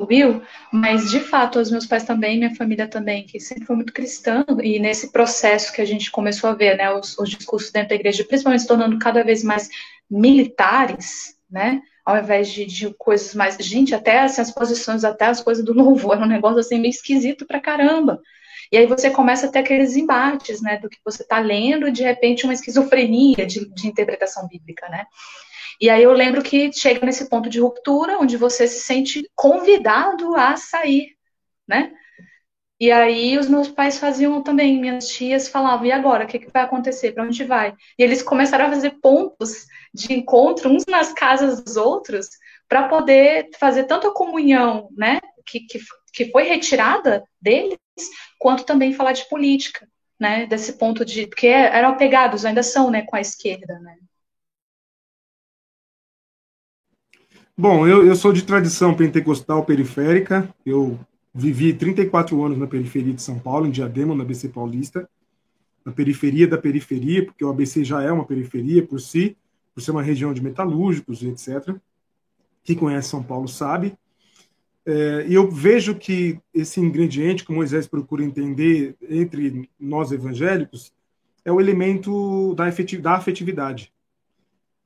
Will, mas de fato, os meus pais também, minha família também, que sempre foi muito cristã, e nesse processo que a gente começou a ver, né, os, os discursos dentro da igreja, principalmente se tornando cada vez mais militares, né, ao invés de, de, coisas mais. Gente, até assim, as posições, até as coisas do louvor, era um negócio assim meio esquisito pra caramba. E aí você começa a ter aqueles embates, né, do que você está lendo de repente uma esquizofrenia de, de interpretação bíblica, né? E aí eu lembro que chega nesse ponto de ruptura, onde você se sente convidado a sair, né? E aí os meus pais faziam também, minhas tias falavam, e agora, o que, que vai acontecer? Para onde vai? E eles começaram a fazer pontos de encontro uns nas casas dos outros para poder fazer tanto a comunhão, né, que, que, que foi retirada deles, quanto também falar de política, né? Desse ponto de. Porque eram apegados, ainda são, né, com a esquerda, né? Bom, eu, eu sou de tradição pentecostal periférica. Eu vivi 34 anos na periferia de São Paulo, em Diadema, na ABC Paulista. Na periferia da periferia, porque o ABC já é uma periferia por si, por ser uma região de metalúrgicos etc. Quem conhece São Paulo sabe. É, e eu vejo que esse ingrediente que Moisés procura entender entre nós evangélicos é o elemento da, da afetividade.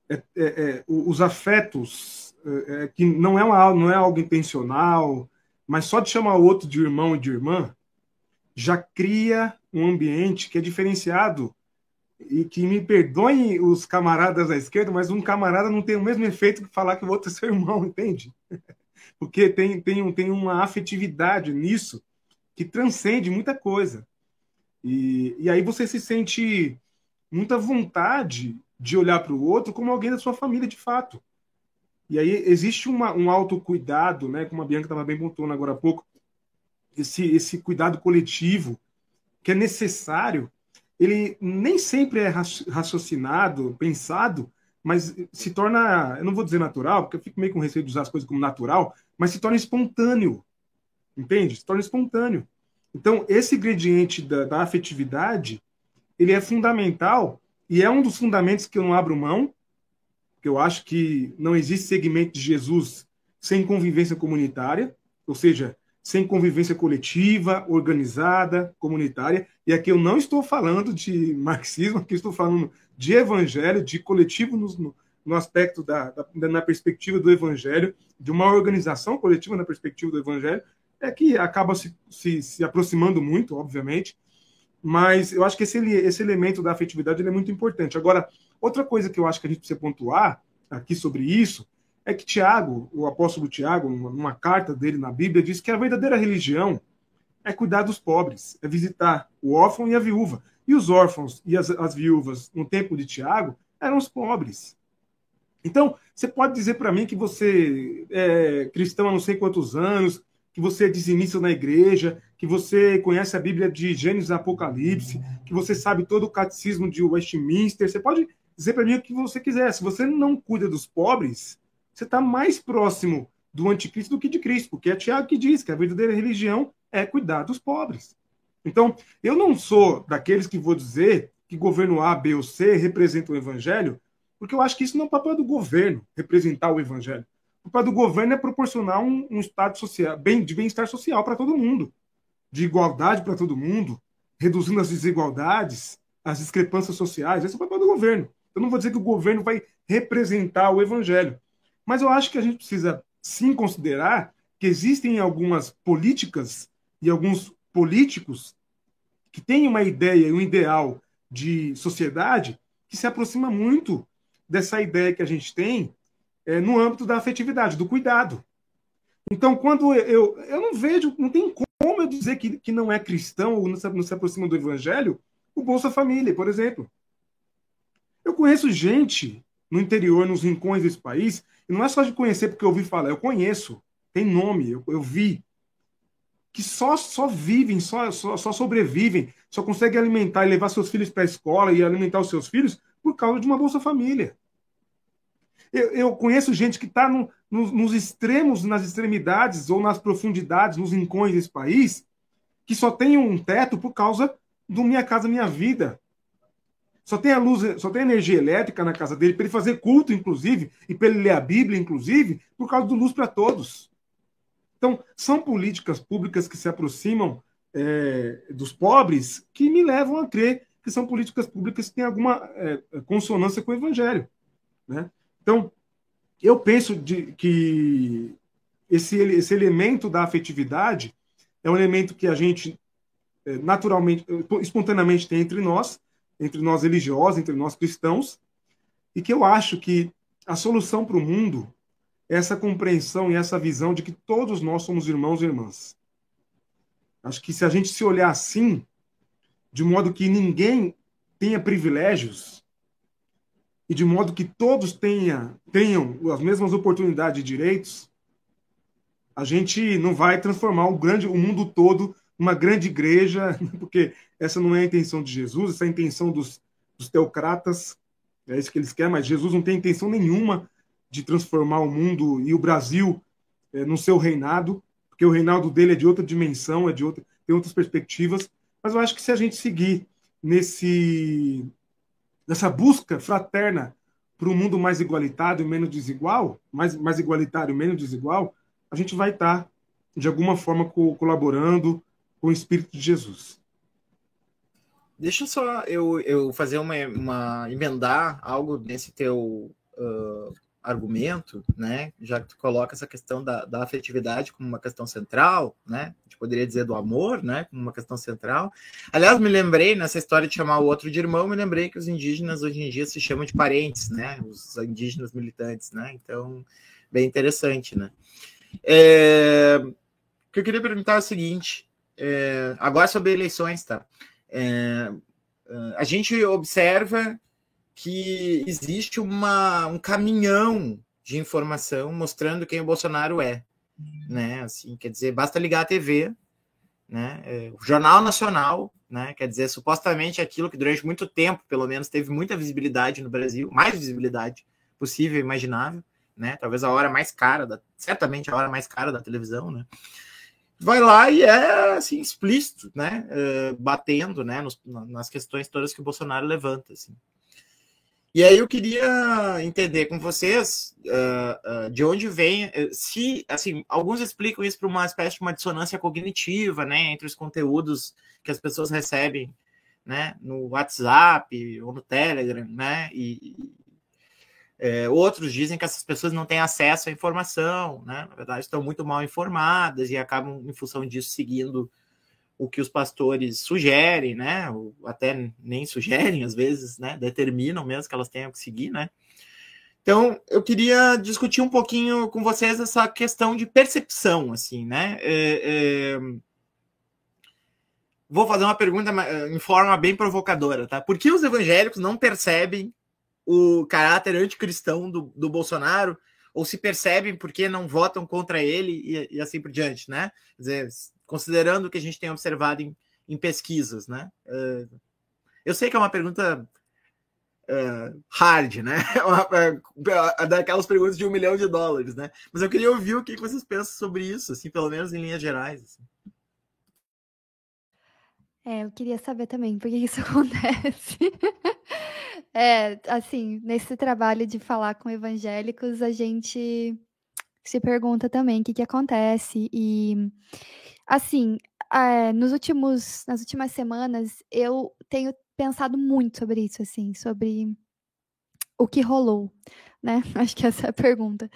É, é, é os afetos, é, é, que não é, uma, não é algo intencional, mas só de chamar o outro de irmão e de irmã, já cria um ambiente que é diferenciado e que me perdoem os camaradas à esquerda, mas um camarada não tem o mesmo efeito que falar que o outro é seu irmão, *laughs* entende? porque tem, tem, tem uma afetividade nisso que transcende muita coisa. E, e aí você se sente muita vontade de olhar para o outro como alguém da sua família de fato. E aí existe uma, um autocuidado, né, como a Bianca estava bem pontuando agora há pouco, esse, esse cuidado coletivo que é necessário ele nem sempre é raciocinado, pensado, mas se torna, eu não vou dizer natural, porque eu fico meio com receio de usar as coisas como natural, mas se torna espontâneo. Entende? Se torna espontâneo. Então, esse ingrediente da, da afetividade, ele é fundamental e é um dos fundamentos que eu não abro mão, eu acho que não existe segmento de Jesus sem convivência comunitária, ou seja, sem convivência coletiva, organizada, comunitária. E aqui eu não estou falando de marxismo, aqui estou falando de evangelho, de coletivo no, no aspecto da, da, na perspectiva do evangelho, de uma organização coletiva na perspectiva do evangelho, é que acaba se, se, se aproximando muito, obviamente, mas eu acho que esse, esse elemento da afetividade é muito importante. Agora, outra coisa que eu acho que a gente precisa pontuar aqui sobre isso é que Tiago, o apóstolo Tiago, numa carta dele na Bíblia, diz que a verdadeira religião é cuidar dos pobres, é visitar o órfão e a viúva. E os órfãos e as, as viúvas, no tempo de Tiago, eram os pobres. Então, você pode dizer para mim que você é cristão há não sei quantos anos, que você é dizimista na igreja, que você conhece a Bíblia de Gênesis e Apocalipse, que você sabe todo o catecismo de Westminster. Você pode dizer para mim o que você quiser. Se você não cuida dos pobres, você está mais próximo do anticristo do que de Cristo, porque é Tiago que diz que a verdadeira religião é cuidar dos pobres. Então, eu não sou daqueles que vou dizer que governo A, B ou C representa o evangelho, porque eu acho que isso não é o papel do governo, representar o evangelho. O papel do governo é proporcionar um, um estado social, bem, de bem-estar social para todo mundo, de igualdade para todo mundo, reduzindo as desigualdades, as discrepâncias sociais. Esse é o papel do governo. Eu não vou dizer que o governo vai representar o evangelho, mas eu acho que a gente precisa sim considerar que existem algumas políticas e alguns políticos que têm uma ideia e um ideal de sociedade que se aproxima muito dessa ideia que a gente tem é, no âmbito da afetividade, do cuidado. Então, quando eu, eu não vejo, não tem como eu dizer que, que não é cristão ou não se, não se aproxima do evangelho, o Bolsa Família, por exemplo. Eu conheço gente no interior, nos rincões desse país, e não é só de conhecer porque eu ouvi falar, eu conheço, tem nome, eu, eu vi, que só, só vivem, só, só, só sobrevivem, só conseguem alimentar e levar seus filhos para a escola e alimentar os seus filhos por causa de uma Bolsa Família. Eu, eu conheço gente que está no, no, nos extremos, nas extremidades ou nas profundidades, nos rincões desse país, que só tem um teto por causa do Minha Casa Minha Vida. Só tem a luz, só tem energia elétrica na casa dele para ele fazer culto, inclusive, e para ele ler a Bíblia, inclusive, por causa do luz para todos. Então, são políticas públicas que se aproximam é, dos pobres que me levam a crer que são políticas públicas que têm alguma é, consonância com o evangelho. Né? Então, eu penso de, que esse, esse elemento da afetividade é um elemento que a gente é, naturalmente, espontaneamente tem entre nós, entre nós religiosos, entre nós cristãos, e que eu acho que a solução para o mundo é essa compreensão e essa visão de que todos nós somos irmãos e irmãs. Acho que se a gente se olhar assim, de modo que ninguém tenha privilégios, e de modo que todos tenha, tenham as mesmas oportunidades e direitos, a gente não vai transformar o, grande, o mundo todo numa grande igreja, *laughs* porque essa não é a intenção de Jesus, essa é a intenção dos, dos teocratas, é isso que eles querem, mas Jesus não tem intenção nenhuma de transformar o mundo e o Brasil é, no seu reinado, porque o reinado dele é de outra dimensão, é de outra, tem outras perspectivas. Mas eu acho que se a gente seguir nesse nessa busca fraterna para um mundo mais igualitário e menos desigual, mais, mais igualitário menos desigual, a gente vai estar, de alguma forma, co colaborando com o Espírito de Jesus. Deixa só eu, eu fazer uma, uma emendar algo nesse teu uh, argumento, né? Já que tu coloca essa questão da, da afetividade como uma questão central, né? A gente poderia dizer do amor, né? Como uma questão central. Aliás, me lembrei nessa história de chamar o outro de irmão, me lembrei que os indígenas hoje em dia se chamam de parentes, né? Os indígenas militantes, né? Então, bem interessante, né? É... O que eu queria perguntar é o seguinte: é... agora sobre eleições, tá? É... A gente observa que existe uma, um caminhão de informação mostrando quem o Bolsonaro é, né? Assim, quer dizer, basta ligar a TV né? É, o Jornal Nacional, né? Quer dizer, supostamente aquilo que durante muito tempo, pelo menos, teve muita visibilidade no Brasil, mais visibilidade possível, imaginável, né? Talvez a hora mais cara, da, certamente a hora mais cara da televisão, né? Vai lá e é assim explícito, né? Uh, batendo, né? Nos, nas questões todas que o Bolsonaro levanta, assim. E aí eu queria entender com vocês uh, uh, de onde vem, eh, se, assim, alguns explicam isso para uma espécie de uma dissonância cognitiva, né, entre os conteúdos que as pessoas recebem, né, no WhatsApp ou no Telegram, né, e, é, outros dizem que essas pessoas não têm acesso à informação, né, na verdade estão muito mal informadas e acabam, em função disso, seguindo o que os pastores sugerem, né? Ou até nem sugerem, às vezes, né? Determinam mesmo que elas tenham que seguir, né? Então, eu queria discutir um pouquinho com vocês essa questão de percepção, assim, né? É, é... Vou fazer uma pergunta em forma bem provocadora, tá? Por que os evangélicos não percebem o caráter anticristão do, do Bolsonaro? Ou se percebem porque não votam contra ele e, e assim por diante, né? Quer dizer, considerando o que a gente tem observado em, em pesquisas, né? Uh, eu sei que é uma pergunta uh, hard, né? *laughs* É é daquelas perguntas de um milhão de dólares, né? Mas eu queria ouvir o que vocês pensam sobre isso, assim, pelo menos em linhas gerais. Assim. É, eu queria saber também por que isso *laughs* acontece. É, assim, nesse trabalho de falar com evangélicos, a gente se pergunta também o que, que acontece. E Assim, eh, nos últimos nas últimas semanas, eu tenho pensado muito sobre isso, assim, sobre o que rolou, né? *laughs* Acho que essa é a pergunta.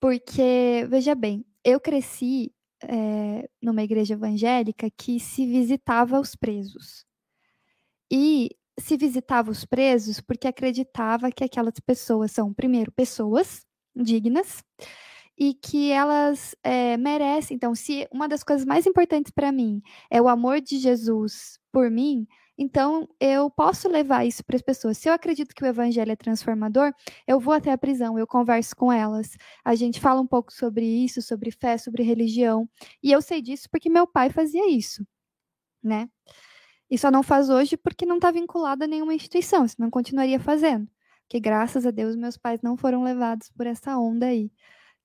Porque, veja bem, eu cresci, eh, numa igreja evangélica que se visitava os presos. E se visitava os presos porque acreditava que aquelas pessoas são, primeiro, pessoas dignas e que elas é, merecem. Então, se uma das coisas mais importantes para mim é o amor de Jesus por mim, então eu posso levar isso para as pessoas. Se eu acredito que o evangelho é transformador, eu vou até a prisão, eu converso com elas, a gente fala um pouco sobre isso, sobre fé, sobre religião. E eu sei disso porque meu pai fazia isso, né? E só não faz hoje porque não está vinculado a nenhuma instituição, senão continuaria fazendo. Porque graças a Deus meus pais não foram levados por essa onda aí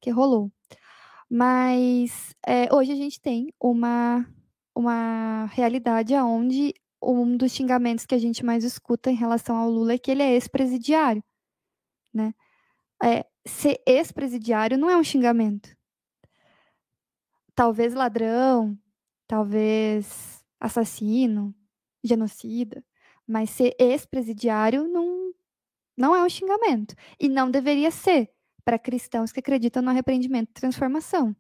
que rolou. Mas é, hoje a gente tem uma, uma realidade onde um dos xingamentos que a gente mais escuta em relação ao Lula é que ele é ex-presidiário. Né? É, ser ex-presidiário não é um xingamento. Talvez ladrão, talvez assassino, genocida, mas ser ex-presidiário não, não é um xingamento. E não deveria ser para cristãos que acreditam no arrependimento e transformação.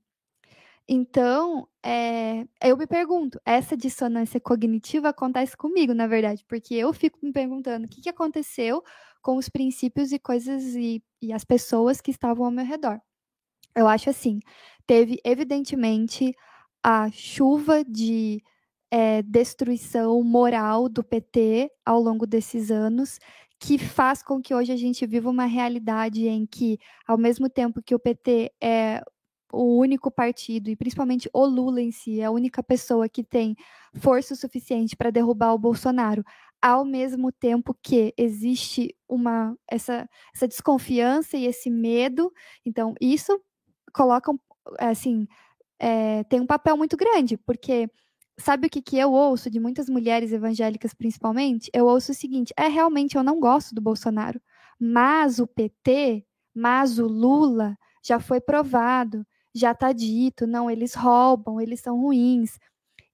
Então, é, eu me pergunto, essa dissonância cognitiva acontece comigo, na verdade, porque eu fico me perguntando o que, que aconteceu com os princípios e coisas e, e as pessoas que estavam ao meu redor. Eu acho assim, teve evidentemente a chuva de é, destruição moral do PT ao longo desses anos, que faz com que hoje a gente viva uma realidade em que, ao mesmo tempo que o PT é o único partido, e principalmente o Lula em si, é a única pessoa que tem força suficiente para derrubar o Bolsonaro, ao mesmo tempo que existe uma essa, essa desconfiança e esse medo, então isso coloca assim é, tem um papel muito grande, porque sabe o que, que eu ouço de muitas mulheres evangélicas, principalmente? Eu ouço o seguinte: é realmente eu não gosto do Bolsonaro, mas o PT, mas o Lula já foi provado, já está dito, não, eles roubam, eles são ruins.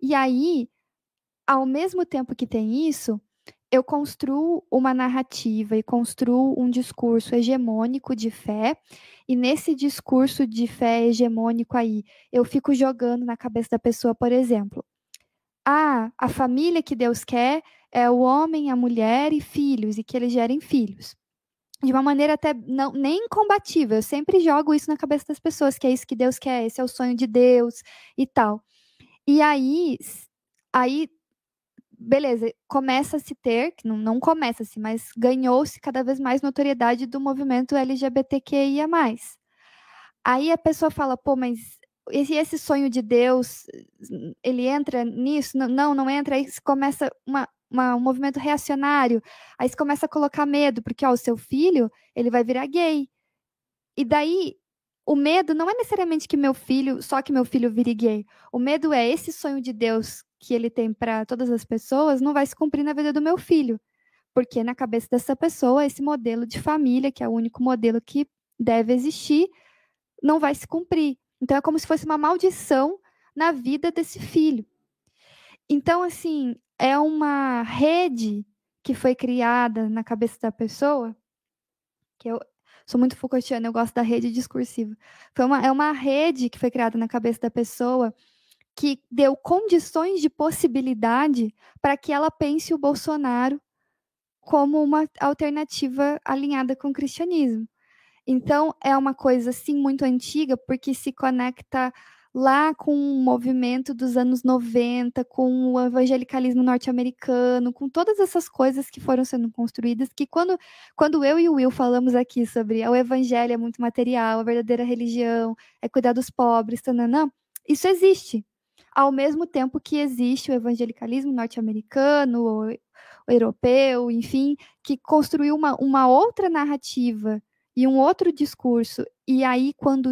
E aí, ao mesmo tempo que tem isso, eu construo uma narrativa e construo um discurso hegemônico de fé, e nesse discurso de fé hegemônico aí, eu fico jogando na cabeça da pessoa, por exemplo, ah, a família que Deus quer é o homem, a mulher e filhos, e que eles gerem filhos. De uma maneira até não, nem combatível. Eu sempre jogo isso na cabeça das pessoas, que é isso que Deus quer, esse é o sonho de Deus e tal. E aí, aí beleza, começa a se ter, não, não começa-se, mas ganhou-se cada vez mais notoriedade do movimento LGBTQIA+. Aí a pessoa fala, pô, mas esse, esse sonho de Deus, ele entra nisso? Não, não entra. Aí começa uma, uma, um movimento reacionário. Aí você começa a colocar medo, porque ó, o seu filho, ele vai virar gay. E daí, o medo não é necessariamente que meu filho, só que meu filho vire gay. O medo é esse sonho de Deus que ele tem para todas as pessoas não vai se cumprir na vida do meu filho. Porque na cabeça dessa pessoa, esse modelo de família, que é o único modelo que deve existir, não vai se cumprir. Então é como se fosse uma maldição na vida desse filho. Então, assim, é uma rede que foi criada na cabeça da pessoa, que eu sou muito Foucaultiana, eu gosto da rede discursiva. Foi uma, é uma rede que foi criada na cabeça da pessoa que deu condições de possibilidade para que ela pense o Bolsonaro como uma alternativa alinhada com o cristianismo. Então, é uma coisa, sim, muito antiga, porque se conecta lá com o movimento dos anos 90, com o evangelicalismo norte-americano, com todas essas coisas que foram sendo construídas, que quando, quando eu e o Will falamos aqui sobre o evangelho é muito material, a verdadeira religião é cuidar dos pobres, tananã, isso existe. Ao mesmo tempo que existe o evangelicalismo norte-americano, o, o europeu, enfim, que construiu uma, uma outra narrativa e um outro discurso. E aí, quando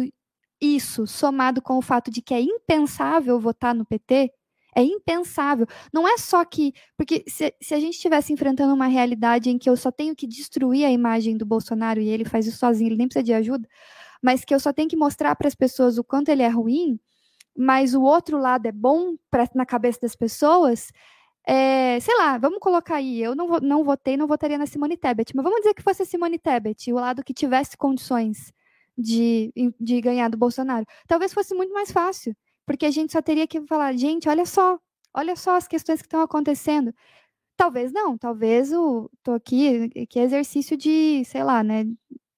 isso, somado com o fato de que é impensável votar no PT, é impensável. Não é só que. Porque se, se, a gente estivesse enfrentando uma realidade em que eu só tenho que destruir a imagem do Bolsonaro e ele faz isso sozinho, ele nem precisa de ajuda, mas que eu só tenho que mostrar para as pessoas o quanto ele é ruim, mas o outro lado é bom pra, na cabeça das pessoas. É, sei lá, vamos colocar aí, eu não, não votei, não votaria na Simone Tebet, mas vamos dizer que fosse a Simone Tebet, o lado que tivesse condições de, de ganhar do Bolsonaro. Talvez fosse muito mais fácil, porque a gente só teria que falar, gente, olha só, olha só as questões que estão acontecendo. Talvez não, talvez o tô aqui, que exercício de, sei lá, né,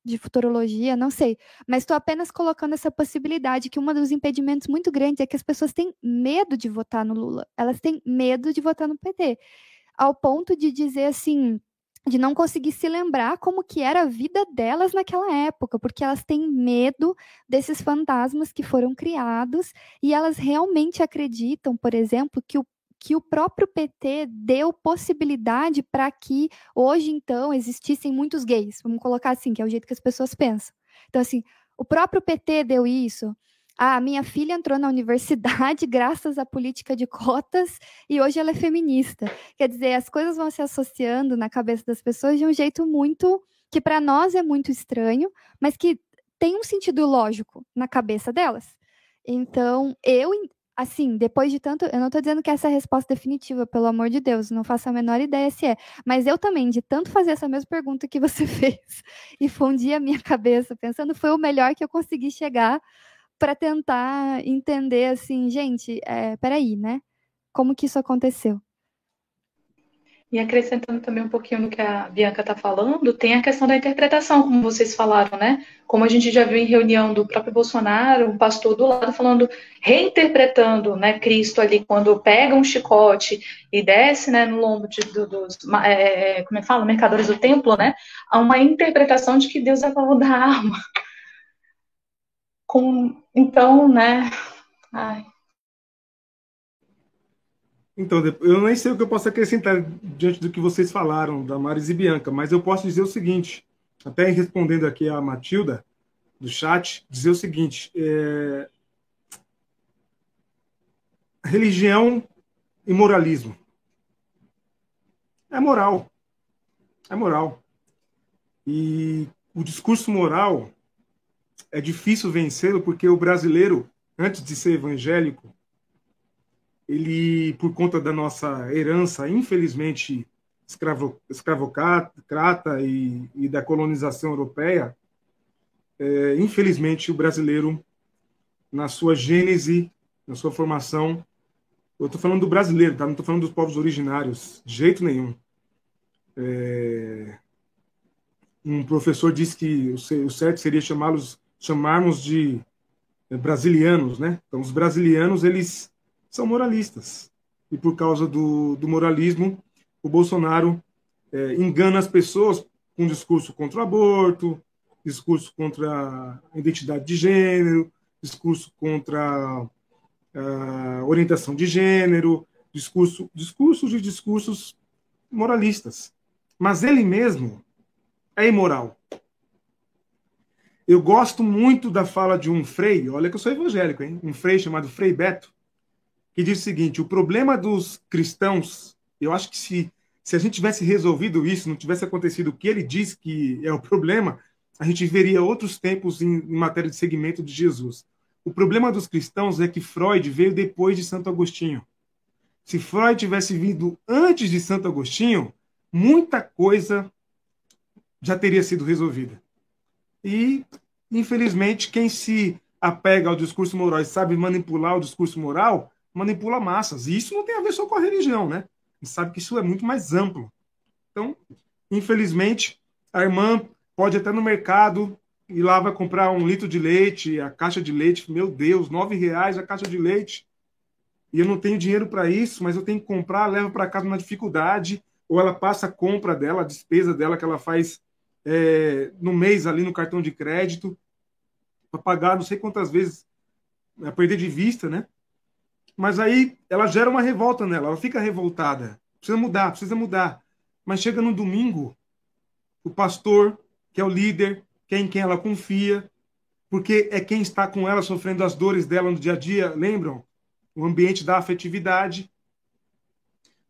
de futurologia, não sei. Mas estou apenas colocando essa possibilidade que um dos impedimentos muito grandes é que as pessoas têm medo de votar no Lula. Elas têm medo de votar no PT. Ao ponto de dizer assim, de não conseguir se lembrar como que era a vida delas naquela época, porque elas têm medo desses fantasmas que foram criados e elas realmente acreditam, por exemplo, que o que o próprio PT deu possibilidade para que hoje, então, existissem muitos gays. Vamos colocar assim, que é o jeito que as pessoas pensam. Então, assim, o próprio PT deu isso. Ah, minha filha entrou na *laughs* universidade graças à política de cotas e hoje ela é feminista. Quer dizer, as coisas vão se associando na cabeça das pessoas de um jeito muito que para nós é muito estranho, mas que tem um sentido lógico na cabeça delas. Então, eu assim, depois de tanto. Eu não estou dizendo que essa é a resposta definitiva, pelo amor de Deus, não faço a menor ideia se é. Mas eu também, de tanto fazer essa mesma pergunta que você *laughs* fez e fundir a minha cabeça, pensando, foi o melhor que eu consegui chegar para tentar entender, assim, gente, é, peraí, né? Como que isso aconteceu? E acrescentando também um pouquinho no que a Bianca está falando, tem a questão da interpretação, como vocês falaram, né? Como a gente já viu em reunião do próprio Bolsonaro, um pastor do lado falando, reinterpretando, né, Cristo ali quando pega um chicote e desce, né, no lombo de, do, dos, é, é, como é que fala, mercadores do templo, né? Há uma interpretação de que Deus é a favor da arma. Com, então, né? Ai, então, eu nem sei o que eu posso acrescentar diante do que vocês falaram, da Maris e Bianca, mas eu posso dizer o seguinte, até respondendo aqui a Matilda, do chat, dizer o seguinte: é... religião e moralismo. É moral. É moral. E o discurso moral é difícil vencê-lo porque o brasileiro, antes de ser evangélico, ele, por conta da nossa herança, infelizmente, escravo, escravocrata e, e da colonização europeia, é, infelizmente, o brasileiro, na sua gênese, na sua formação, eu estou falando do brasileiro, tá? não estou falando dos povos originários, de jeito nenhum. É, um professor disse que o certo seria chamá-los, chamarmos de brasilianos, né? Então, os brasilianos, eles são moralistas. E por causa do, do moralismo, o Bolsonaro é, engana as pessoas com discurso contra o aborto, discurso contra a identidade de gênero, discurso contra uh, orientação de gênero, discurso, discursos e discursos moralistas. Mas ele mesmo é imoral. Eu gosto muito da fala de um frei, olha que eu sou evangélico, hein? um frei chamado Frei Beto, que diz o seguinte: o problema dos cristãos, eu acho que se, se a gente tivesse resolvido isso, não tivesse acontecido o que ele diz que é o problema, a gente veria outros tempos em, em matéria de segmento de Jesus. O problema dos cristãos é que Freud veio depois de Santo Agostinho. Se Freud tivesse vindo antes de Santo Agostinho, muita coisa já teria sido resolvida. E, infelizmente, quem se apega ao discurso moral e sabe manipular o discurso moral, manipula massas. E isso não tem a ver só com a religião, né? A gente sabe que isso é muito mais amplo. Então, infelizmente, a irmã pode até no mercado ir lá vai comprar um litro de leite, a caixa de leite, meu Deus, nove reais a caixa de leite. E eu não tenho dinheiro para isso, mas eu tenho que comprar, leva para casa na dificuldade, ou ela passa a compra dela, a despesa dela que ela faz é, no mês ali no cartão de crédito, para pagar não sei quantas vezes, a perder de vista, né? Mas aí ela gera uma revolta nela, ela fica revoltada. Precisa mudar, precisa mudar. Mas chega no domingo, o pastor, que é o líder, que é em quem ela confia, porque é quem está com ela sofrendo as dores dela no dia a dia, lembram? O ambiente da afetividade.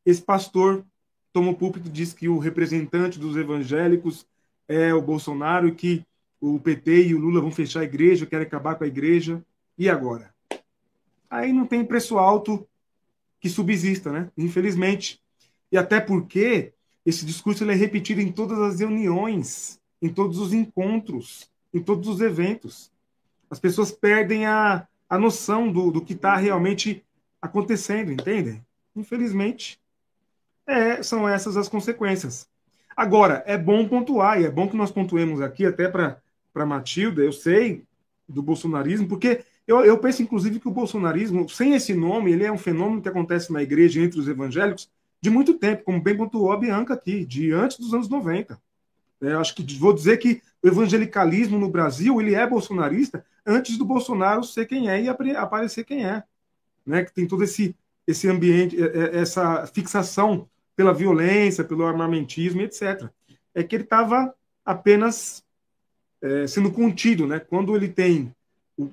Esse pastor toma o púlpito e diz que o representante dos evangélicos é o Bolsonaro que o PT e o Lula vão fechar a igreja, querem acabar com a igreja. E agora? Aí não tem preço alto que subsista, né? Infelizmente. E até porque esse discurso ele é repetido em todas as reuniões, em todos os encontros, em todos os eventos. As pessoas perdem a, a noção do, do que está realmente acontecendo, entendem? Infelizmente, é, são essas as consequências. Agora, é bom pontuar, e é bom que nós pontuemos aqui, até para Matilda, eu sei do bolsonarismo, porque eu, eu penso, inclusive, que o bolsonarismo, sem esse nome, ele é um fenômeno que acontece na igreja entre os evangélicos de muito tempo, como bem pontuou a Bianca aqui, de antes dos anos 90. É, acho que vou dizer que o evangelicalismo no Brasil ele é bolsonarista antes do Bolsonaro ser quem é e aparecer quem é. Né? Que tem todo esse, esse ambiente, é, é, essa fixação pela violência, pelo armamentismo, etc. É que ele estava apenas é, sendo contido, né? Quando ele tem,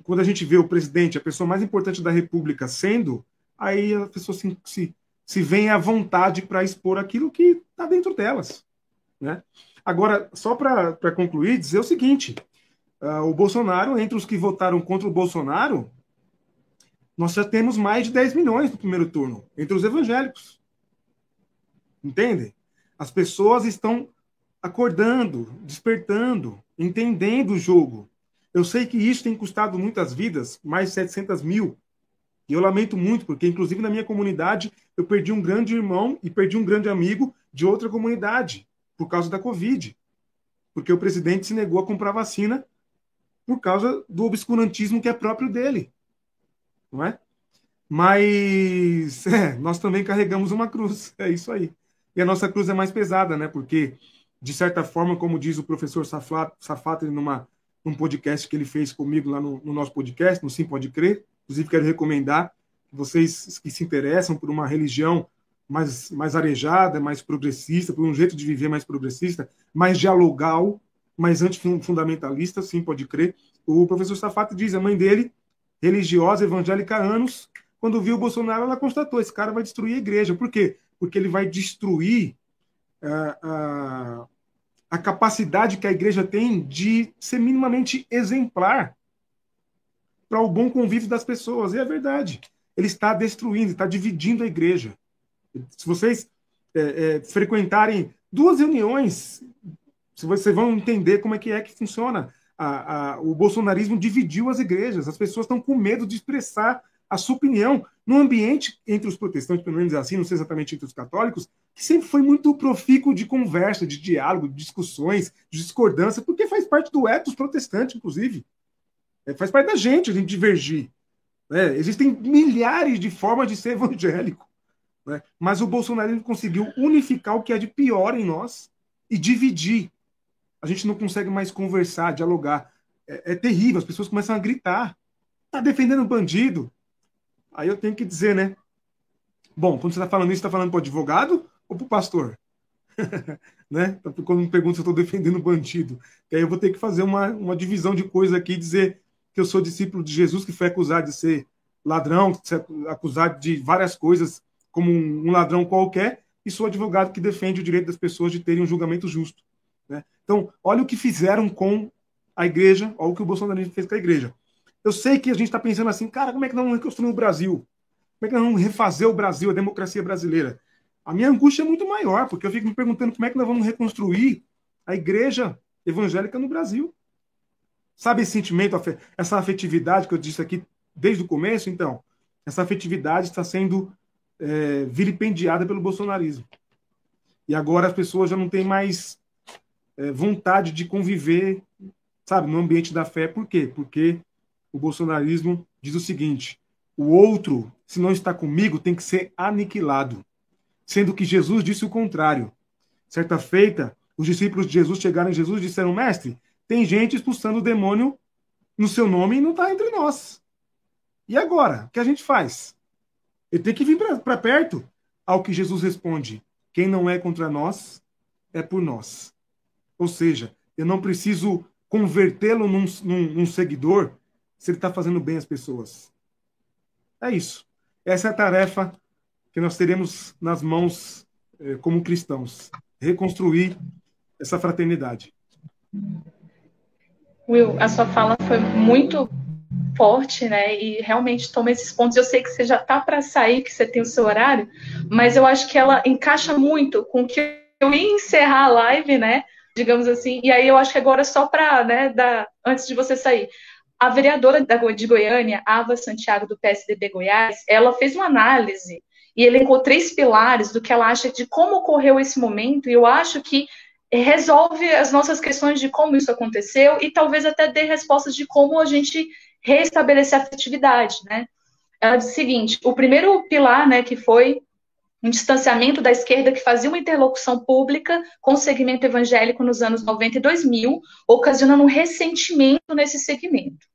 quando a gente vê o presidente, a pessoa mais importante da República, sendo, aí a pessoa se, se, se vem à vontade para expor aquilo que está dentro delas, né? Agora, só para concluir, dizer o seguinte: uh, o Bolsonaro, entre os que votaram contra o Bolsonaro, nós já temos mais de 10 milhões no primeiro turno, entre os evangélicos. Entendem? As pessoas estão acordando, despertando, entendendo o jogo. Eu sei que isso tem custado muitas vidas, mais de 700 mil. E eu lamento muito, porque, inclusive, na minha comunidade, eu perdi um grande irmão e perdi um grande amigo de outra comunidade, por causa da Covid. Porque o presidente se negou a comprar vacina por causa do obscurantismo que é próprio dele. Não é? Mas *laughs* é, nós também carregamos uma cruz. É isso aí. E a nossa cruz é mais pesada, né? Porque, de certa forma, como diz o professor Safato numa num podcast que ele fez comigo lá no, no, nosso podcast, no Sim Pode Crer, inclusive quero recomendar vocês que se interessam por uma religião mais, mais arejada, mais progressista, por um jeito de viver mais progressista, mais dialogal, mais antifundamentalista, sim, pode crer. O professor Safato diz, a mãe dele, religiosa, evangélica há anos, quando viu o Bolsonaro, ela constatou, esse cara vai destruir a igreja. Por quê? porque ele vai destruir a, a, a capacidade que a igreja tem de ser minimamente exemplar para o bom convívio das pessoas. E é verdade. Ele está destruindo, está dividindo a igreja. Se vocês é, é, frequentarem duas reuniões, vocês vão entender como é que é que funciona. A, a, o bolsonarismo dividiu as igrejas. As pessoas estão com medo de expressar a sua opinião no ambiente entre os protestantes, pelo menos assim, não sei exatamente entre os católicos, que sempre foi muito profícuo de conversa, de diálogo, de discussões, de discordância, porque faz parte do ethos protestante, inclusive. É, faz parte da gente a gente divergir. Né? Existem milhares de formas de ser *laughs* evangélico. Né? Mas o bolsonarismo conseguiu unificar o que é de pior em nós e dividir. A gente não consegue mais conversar, dialogar. É, é terrível, as pessoas começam a gritar. Tá defendendo bandido? Aí eu tenho que dizer, né? Bom, quando você está falando isso, está falando para o advogado ou para o pastor? *laughs* né? Então, quando me pergunta se eu estou defendendo bandido, que aí eu vou ter que fazer uma, uma divisão de coisas aqui e dizer que eu sou discípulo de Jesus, que foi acusado de ser ladrão, acusado de várias coisas como um ladrão qualquer, e sou advogado que defende o direito das pessoas de terem um julgamento justo. Né? Então, olha o que fizeram com a igreja, olha o que o Bolsonaro fez com a igreja. Eu sei que a gente está pensando assim, cara, como é que nós vamos reconstruir o Brasil? Como é que nós vamos refazer o Brasil, a democracia brasileira? A minha angústia é muito maior, porque eu fico me perguntando como é que nós vamos reconstruir a igreja evangélica no Brasil. Sabe esse sentimento, essa afetividade que eu disse aqui desde o começo? Então, essa afetividade está sendo é, vilipendiada pelo bolsonarismo. E agora as pessoas já não têm mais é, vontade de conviver, sabe, no ambiente da fé. Por quê? Porque o bolsonarismo diz o seguinte: o outro, se não está comigo, tem que ser aniquilado. Sendo que Jesus disse o contrário. Certa feita, os discípulos de Jesus chegaram em Jesus e disseram: Mestre, tem gente expulsando o demônio no seu nome e não está entre nós. E agora? O que a gente faz? Ele tem que vir para perto. Ao que Jesus responde: Quem não é contra nós, é por nós. Ou seja, eu não preciso convertê-lo num, num, num seguidor se ele está fazendo bem às pessoas. É isso. Essa é a tarefa que nós teremos nas mãos eh, como cristãos reconstruir essa fraternidade. Will, a sua fala foi muito forte, né? E realmente toma esses pontos. Eu sei que você já tá para sair, que você tem o seu horário, mas eu acho que ela encaixa muito com que eu ia encerrar a live, né? Digamos assim. E aí eu acho que agora só para, né, da, antes de você sair. A vereadora de Goiânia, Ava Santiago, do PSDB Goiás, ela fez uma análise e elencou três pilares do que ela acha de como ocorreu esse momento, e eu acho que resolve as nossas questões de como isso aconteceu e talvez até dê respostas de como a gente restabelecer a afetividade, né? Ela diz o seguinte: o primeiro pilar, né, que foi um distanciamento da esquerda que fazia uma interlocução pública com o segmento evangélico nos anos 90 e 2000, ocasionando um ressentimento nesse segmento.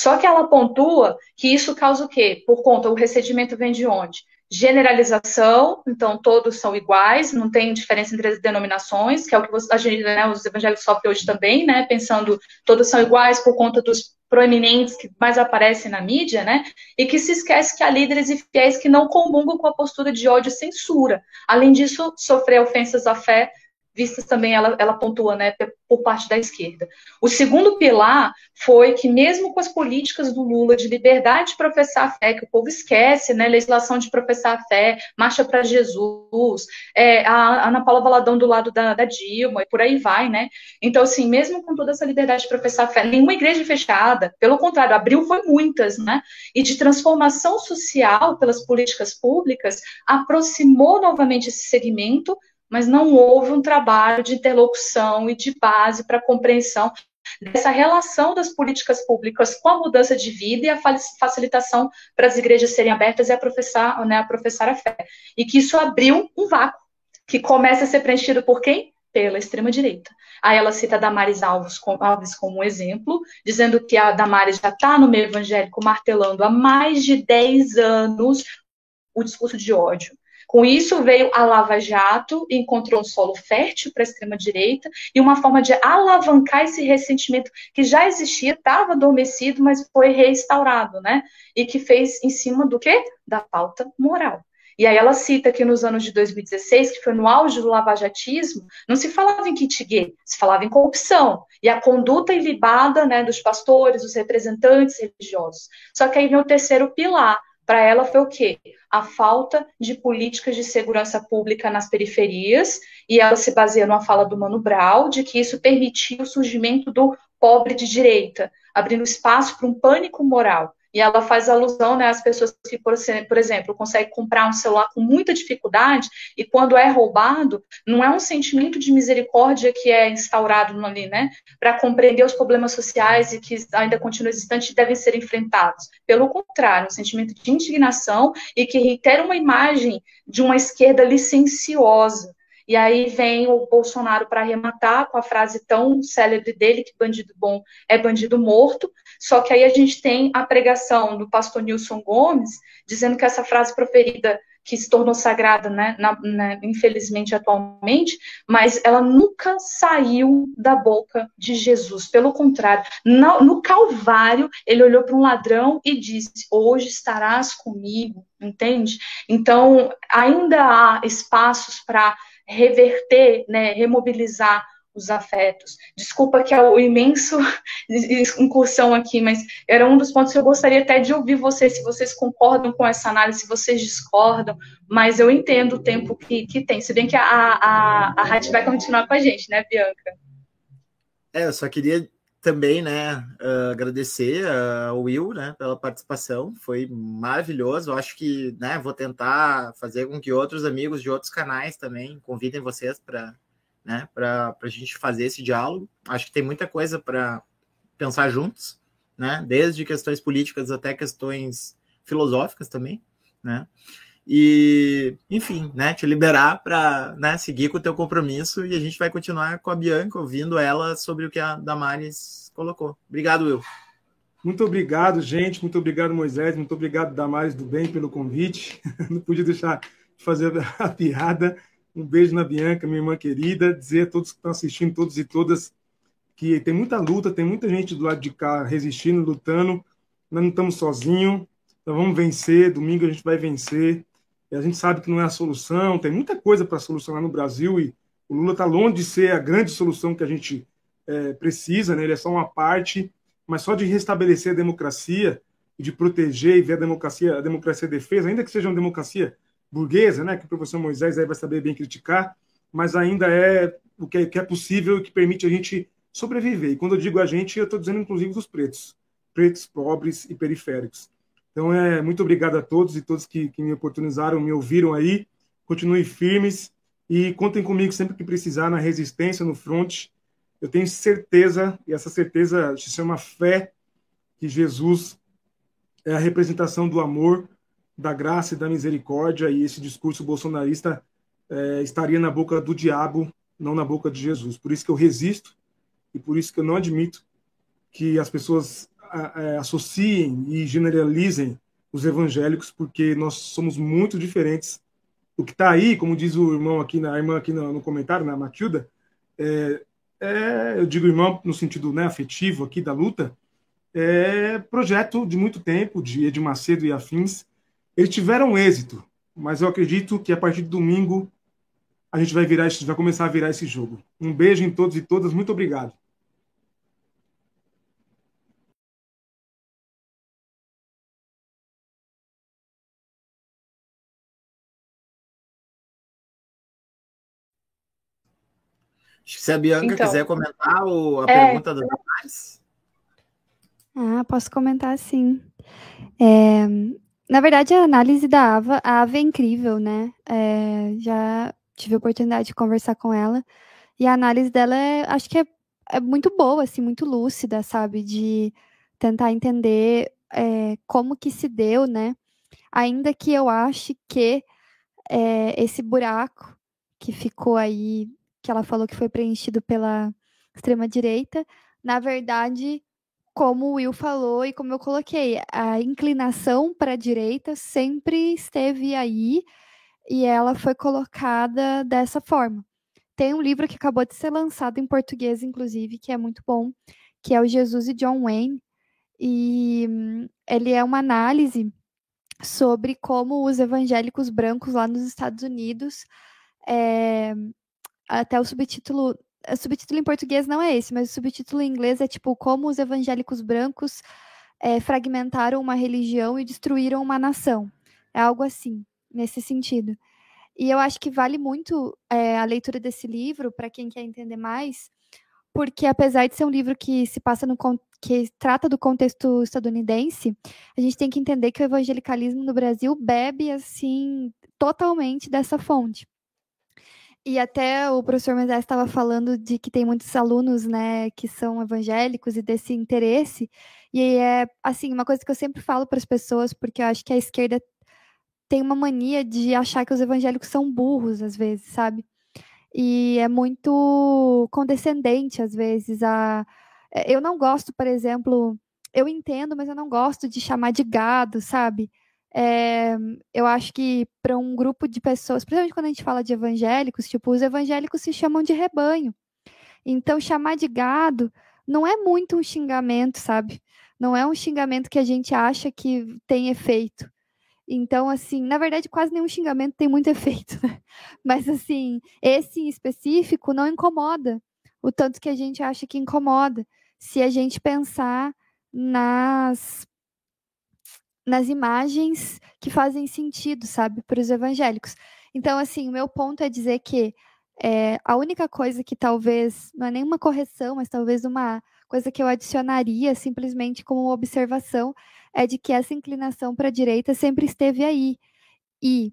Só que ela pontua que isso causa o quê? Por conta, o ressentimento vem de onde? generalização, então todos são iguais, não tem diferença entre as denominações, que é o que a gente, né, os evangélicos sofrem hoje também, né, pensando todos são iguais por conta dos proeminentes que mais aparecem na mídia, né, e que se esquece que há líderes e fiéis que não comungam com a postura de ódio e censura. Além disso, sofrer ofensas à fé vistas também, ela, ela pontua, né, por parte da esquerda. O segundo pilar foi que, mesmo com as políticas do Lula de liberdade de professar a fé, que o povo esquece, né, legislação de professar a fé, marcha para Jesus, é, a Ana Paula Valadão do lado da, da, Dilma, e por aí vai, né? Então, assim, mesmo com toda essa liberdade de professar a fé, nenhuma igreja fechada, pelo contrário, abriu foi muitas, né? E de transformação social pelas políticas públicas, aproximou novamente esse segmento mas não houve um trabalho de interlocução e de base para compreensão dessa relação das políticas públicas com a mudança de vida e a facilitação para as igrejas serem abertas e a professar, né, a professar a fé. E que isso abriu um vácuo, que começa a ser preenchido por quem? Pela extrema-direita. Aí ela cita a Damares Alves, Alves como um exemplo, dizendo que a Damares já está no meio evangélico martelando há mais de 10 anos o discurso de ódio. Com isso veio a Lava Jato, encontrou um solo fértil para a extrema-direita e uma forma de alavancar esse ressentimento que já existia, estava adormecido, mas foi restaurado, né? E que fez em cima do quê? Da pauta moral. E aí ela cita que nos anos de 2016, que foi no auge do lavajatismo, não se falava em kit gay, se falava em corrupção. E a conduta ilibada né, dos pastores, dos representantes religiosos. Só que aí vem o terceiro pilar, para ela foi o quê? A falta de políticas de segurança pública nas periferias, e ela se baseia numa fala do Mano Brown, de que isso permitiu o surgimento do pobre de direita, abrindo espaço para um pânico moral. E ela faz alusão né, às pessoas que, por, exemplo, conseguem comprar um celular com muita dificuldade e quando é roubado, não é um sentimento de misericórdia que é instaurado ali, né, para compreender os problemas sociais e que ainda continuam existentes e devem ser enfrentados. Pelo contrário, um sentimento de indignação e que reitera uma imagem de uma esquerda licenciosa, e aí vem o Bolsonaro para arrematar com a frase tão célebre dele que bandido bom é bandido morto, Só que aí a gente tem a pregação do pastor Nilson Gomes, dizendo que essa frase proferida que se tornou sagrada, né, na, na, infelizmente atualmente, mas ela nunca saiu da boca de Jesus. Pelo contrário, no, no Calvário, ele olhou para um ladrão e disse: Hoje estarás comigo, entende? Então, ainda há espaços para reverter, né, remobilizar os afetos. Desculpa que é o imenso *laughs* incursão aqui, mas era um dos pontos que eu gostaria até de ouvir vocês, se vocês concordam com essa análise, se vocês discordam, mas eu entendo o tempo que, que tem, se bem que a, a, a rádio vai continuar com a gente, né, Bianca? É, eu só queria também, né, uh, agradecer ao Will, né, pela participação, foi maravilhoso, eu acho que, né, vou tentar fazer com que outros amigos de outros canais também convidem vocês para né, para a gente fazer esse diálogo. Acho que tem muita coisa para pensar juntos, né, desde questões políticas até questões filosóficas também, né, e, enfim, né, te liberar para né, seguir com o teu compromisso e a gente vai continuar com a Bianca, ouvindo ela sobre o que a Damares colocou. Obrigado, Will. Muito obrigado, gente. Muito obrigado, Moisés. Muito obrigado, Damares do Bem, pelo convite. *laughs* Não podia deixar de fazer a *laughs* piada. Um beijo na Bianca, minha irmã querida. Dizer a todos que estão assistindo, todos e todas, que tem muita luta, tem muita gente do lado de cá resistindo, lutando. Nós não estamos sozinhos. Nós vamos vencer. Domingo a gente vai vencer. E a gente sabe que não é a solução. Tem muita coisa para solucionar no Brasil e o Lula está longe de ser a grande solução que a gente é, precisa, né? Ele é só uma parte, mas só de restabelecer a democracia e de proteger e ver a democracia, a democracia defesa, ainda que seja uma democracia burguesa, né, que o professor Moisés aí vai saber bem criticar, mas ainda é o que é, que é possível e que permite a gente sobreviver. E quando eu digo a gente, eu estou dizendo inclusive dos pretos, pretos, pobres e periféricos. Então, é muito obrigado a todos e todos que, que me oportunizaram, me ouviram aí. Continuem firmes e contem comigo sempre que precisar na resistência, no front. Eu tenho certeza, e essa certeza se chama fé, que Jesus é a representação do amor da graça e da misericórdia, e esse discurso bolsonarista é, estaria na boca do diabo, não na boca de Jesus. Por isso que eu resisto e por isso que eu não admito que as pessoas é, associem e generalizem os evangélicos, porque nós somos muito diferentes. O que está aí, como diz o irmão aqui, na irmã aqui no, no comentário, na Matilda, é, é, eu digo irmão no sentido né, afetivo aqui da luta, é projeto de muito tempo, de Edir Macedo e afins, eles tiveram êxito, mas eu acredito que a partir de domingo a gente vai virar, vai começar a virar esse jogo. Um beijo em todos e todas, muito obrigado. Se a Bianca então, quiser comentar o, a é, pergunta do Damares. Ah, posso comentar sim. É, na verdade, a análise da Ava, a Ava é incrível, né? É, já tive a oportunidade de conversar com ela. E a análise dela, é, acho que é, é muito boa, assim, muito lúcida, sabe? De tentar entender é, como que se deu, né? Ainda que eu ache que é, esse buraco que ficou aí, que ela falou que foi preenchido pela extrema-direita, na verdade como o Will falou e como eu coloquei, a inclinação para a direita sempre esteve aí e ela foi colocada dessa forma. Tem um livro que acabou de ser lançado em português, inclusive, que é muito bom, que é o Jesus e John Wayne, e hum, ele é uma análise sobre como os evangélicos brancos lá nos Estados Unidos, é, até o subtítulo o subtítulo em português não é esse, mas o subtítulo em inglês é tipo como os evangélicos brancos é, fragmentaram uma religião e destruíram uma nação. É algo assim, nesse sentido. E eu acho que vale muito é, a leitura desse livro para quem quer entender mais, porque apesar de ser um livro que se passa no que trata do contexto estadunidense, a gente tem que entender que o evangelicalismo no Brasil bebe assim totalmente dessa fonte. E até o professor Moisés estava falando de que tem muitos alunos, né, que são evangélicos e desse interesse. E é, assim, uma coisa que eu sempre falo para as pessoas, porque eu acho que a esquerda tem uma mania de achar que os evangélicos são burros, às vezes, sabe? E é muito condescendente, às vezes. A... É, eu não gosto, por exemplo, eu entendo, mas eu não gosto de chamar de gado, sabe? É, eu acho que para um grupo de pessoas, principalmente quando a gente fala de evangélicos, tipo, os evangélicos se chamam de rebanho. Então, chamar de gado não é muito um xingamento, sabe? Não é um xingamento que a gente acha que tem efeito. Então, assim, na verdade, quase nenhum xingamento tem muito *laughs* efeito, né? Mas, assim, esse em específico não incomoda o tanto que a gente acha que incomoda. Se a gente pensar nas nas imagens que fazem sentido, sabe, para os evangélicos. Então, assim, o meu ponto é dizer que é, a única coisa que talvez, não é nenhuma correção, mas talvez uma coisa que eu adicionaria simplesmente como observação, é de que essa inclinação para a direita sempre esteve aí. E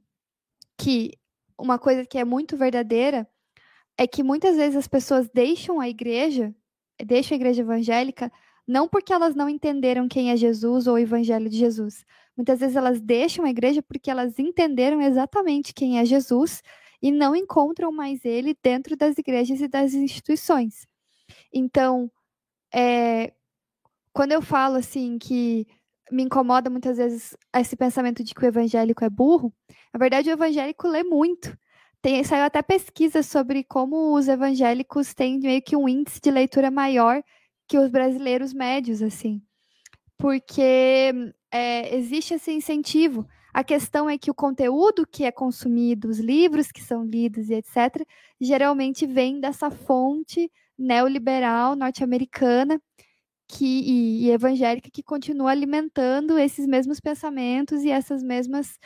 que uma coisa que é muito verdadeira é que muitas vezes as pessoas deixam a igreja, deixam a igreja evangélica, não porque elas não entenderam quem é Jesus ou o evangelho de Jesus. Muitas vezes elas deixam a igreja porque elas entenderam exatamente quem é Jesus e não encontram mais ele dentro das igrejas e das instituições. Então, é, quando eu falo assim que me incomoda muitas vezes esse pensamento de que o evangélico é burro, na verdade o evangélico lê muito. Tem, saiu até pesquisa sobre como os evangélicos têm meio que um índice de leitura maior que os brasileiros médios, assim. Porque é, existe esse incentivo. A questão é que o conteúdo que é consumido, os livros que são lidos e etc., geralmente vem dessa fonte neoliberal norte-americana que, e, e, evangélica que continua alimentando esses mesmos pensamentos e essas mesmas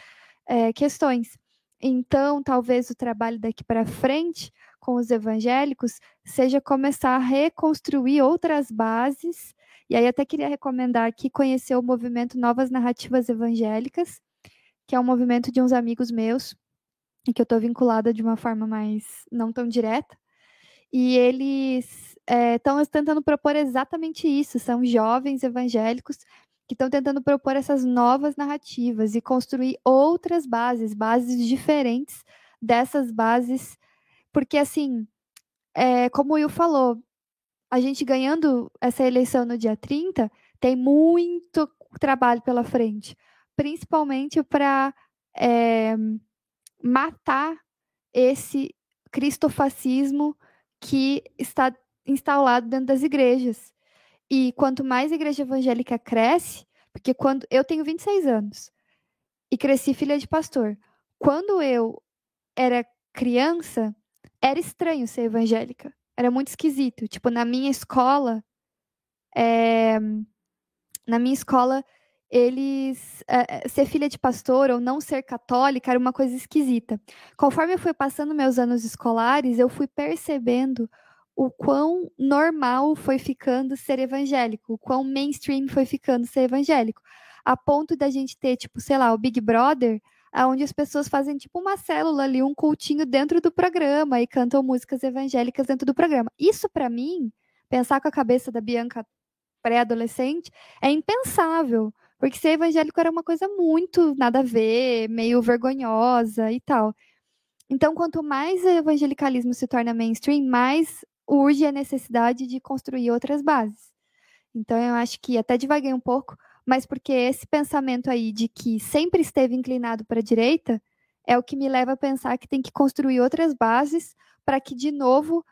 é, questões. Então, talvez o trabalho daqui para frente com os evangélicos seja começar a reconstruir outras bases. E aí, até queria recomendar aqui conhecer o movimento Novas Narrativas Evangélicas, que é um movimento de uns amigos meus, e que eu estou vinculada de uma forma mais não tão direta. E eles estão é, tentando propor exatamente isso. São jovens evangélicos que estão tentando propor essas novas narrativas e construir outras bases, bases diferentes dessas bases, porque assim, é, como o Will falou, a gente ganhando essa eleição no dia 30 tem muito trabalho pela frente, principalmente para é, matar esse cristofascismo que está instalado dentro das igrejas. E quanto mais a igreja evangélica cresce, porque quando eu tenho 26 anos e cresci filha de pastor, quando eu era criança, era estranho ser evangélica. Era muito esquisito. Tipo, na minha escola, é, na minha escola, eles é, ser filha de pastor ou não ser católica era uma coisa esquisita. Conforme eu fui passando meus anos escolares, eu fui percebendo o quão normal foi ficando ser evangélico, o quão mainstream foi ficando ser evangélico, a ponto da gente ter, tipo, sei lá, o Big Brother, onde as pessoas fazem tipo uma célula ali, um cultinho dentro do programa e cantam músicas evangélicas dentro do programa. Isso para mim, pensar com a cabeça da Bianca pré-adolescente, é impensável, porque ser evangélico era uma coisa muito nada a ver, meio vergonhosa e tal. Então, quanto mais o evangelicalismo se torna mainstream, mais urge a necessidade de construir outras bases. Então, eu acho que até devaguei um pouco, mas porque esse pensamento aí de que sempre esteve inclinado para a direita é o que me leva a pensar que tem que construir outras bases para que, de novo,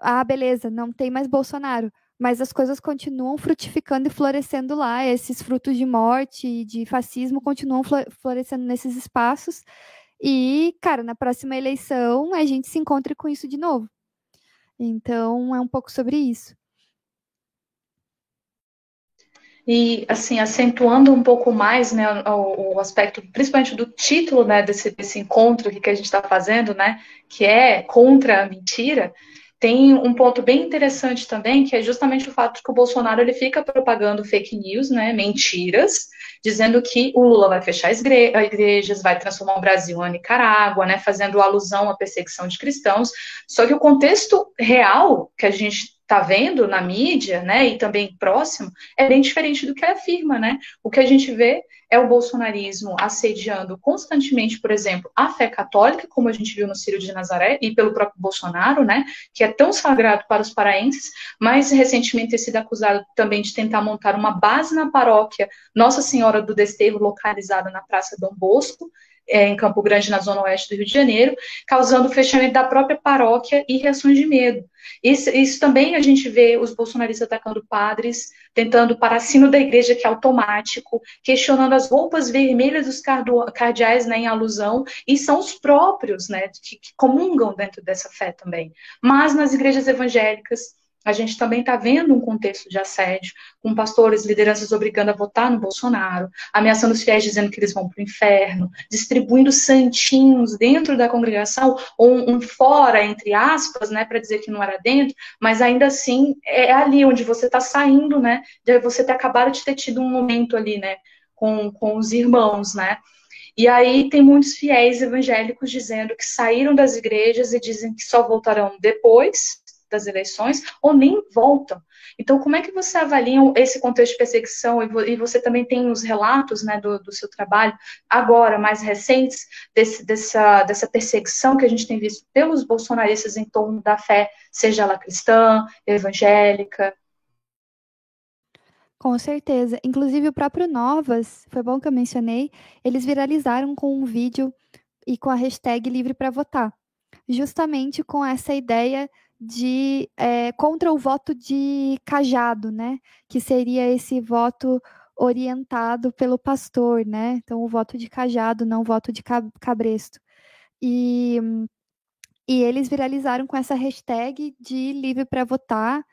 ah, beleza, não tem mais Bolsonaro, mas as coisas continuam frutificando e florescendo lá, esses frutos de morte e de fascismo continuam florescendo nesses espaços. E, cara, na próxima eleição a gente se encontre com isso de novo. Então, é um pouco sobre isso. E, assim, acentuando um pouco mais né, o, o aspecto, principalmente do título né, desse, desse encontro que a gente está fazendo, né, que é contra a mentira, tem um ponto bem interessante também, que é justamente o fato de que o Bolsonaro ele fica propagando fake news, né, mentiras, dizendo que o Lula vai fechar as igrejas, vai transformar o Brasil em Nicarágua, né, fazendo alusão à perseguição de cristãos. Só que o contexto real que a gente está vendo na mídia, né, e também próximo, é bem diferente do que ele afirma, né? O que a gente vê é o bolsonarismo assediando constantemente, por exemplo, a fé católica, como a gente viu no Círio de Nazaré, e pelo próprio Bolsonaro, né, que é tão sagrado para os paraenses, mas recentemente ter sido acusado também de tentar montar uma base na paróquia Nossa Senhora do Desterro, localizada na Praça Dom Bosco, é, em Campo Grande, na zona oeste do Rio de Janeiro, causando o fechamento da própria paróquia e reações de medo. Isso, isso também a gente vê os bolsonaristas atacando padres, tentando paracino da igreja, que é automático, questionando as roupas vermelhas dos cardeais né, em alusão, e são os próprios né, que, que comungam dentro dessa fé também. Mas nas igrejas evangélicas, a gente também está vendo um contexto de assédio, com pastores, lideranças obrigando a votar no Bolsonaro, ameaçando os fiéis dizendo que eles vão para o inferno, distribuindo santinhos dentro da congregação, ou um, um fora, entre aspas, né, para dizer que não era dentro, mas ainda assim é ali onde você está saindo, né, de você ter acabado de ter tido um momento ali, né, com, com os irmãos, né, e aí tem muitos fiéis evangélicos dizendo que saíram das igrejas e dizem que só voltarão depois, das eleições ou nem voltam. Então, como é que você avalia esse contexto de perseguição? E você também tem os relatos né, do, do seu trabalho, agora, mais recentes, desse, dessa, dessa perseguição que a gente tem visto pelos bolsonaristas em torno da fé, seja ela cristã, evangélica. Com certeza. Inclusive, o próprio Novas, foi bom que eu mencionei, eles viralizaram com um vídeo e com a hashtag livre para votar, justamente com essa ideia de é, contra o voto de cajado, né? Que seria esse voto orientado pelo pastor, né? Então, o voto de cajado, não o voto de cabresto. E, e eles viralizaram com essa hashtag de livre para votar.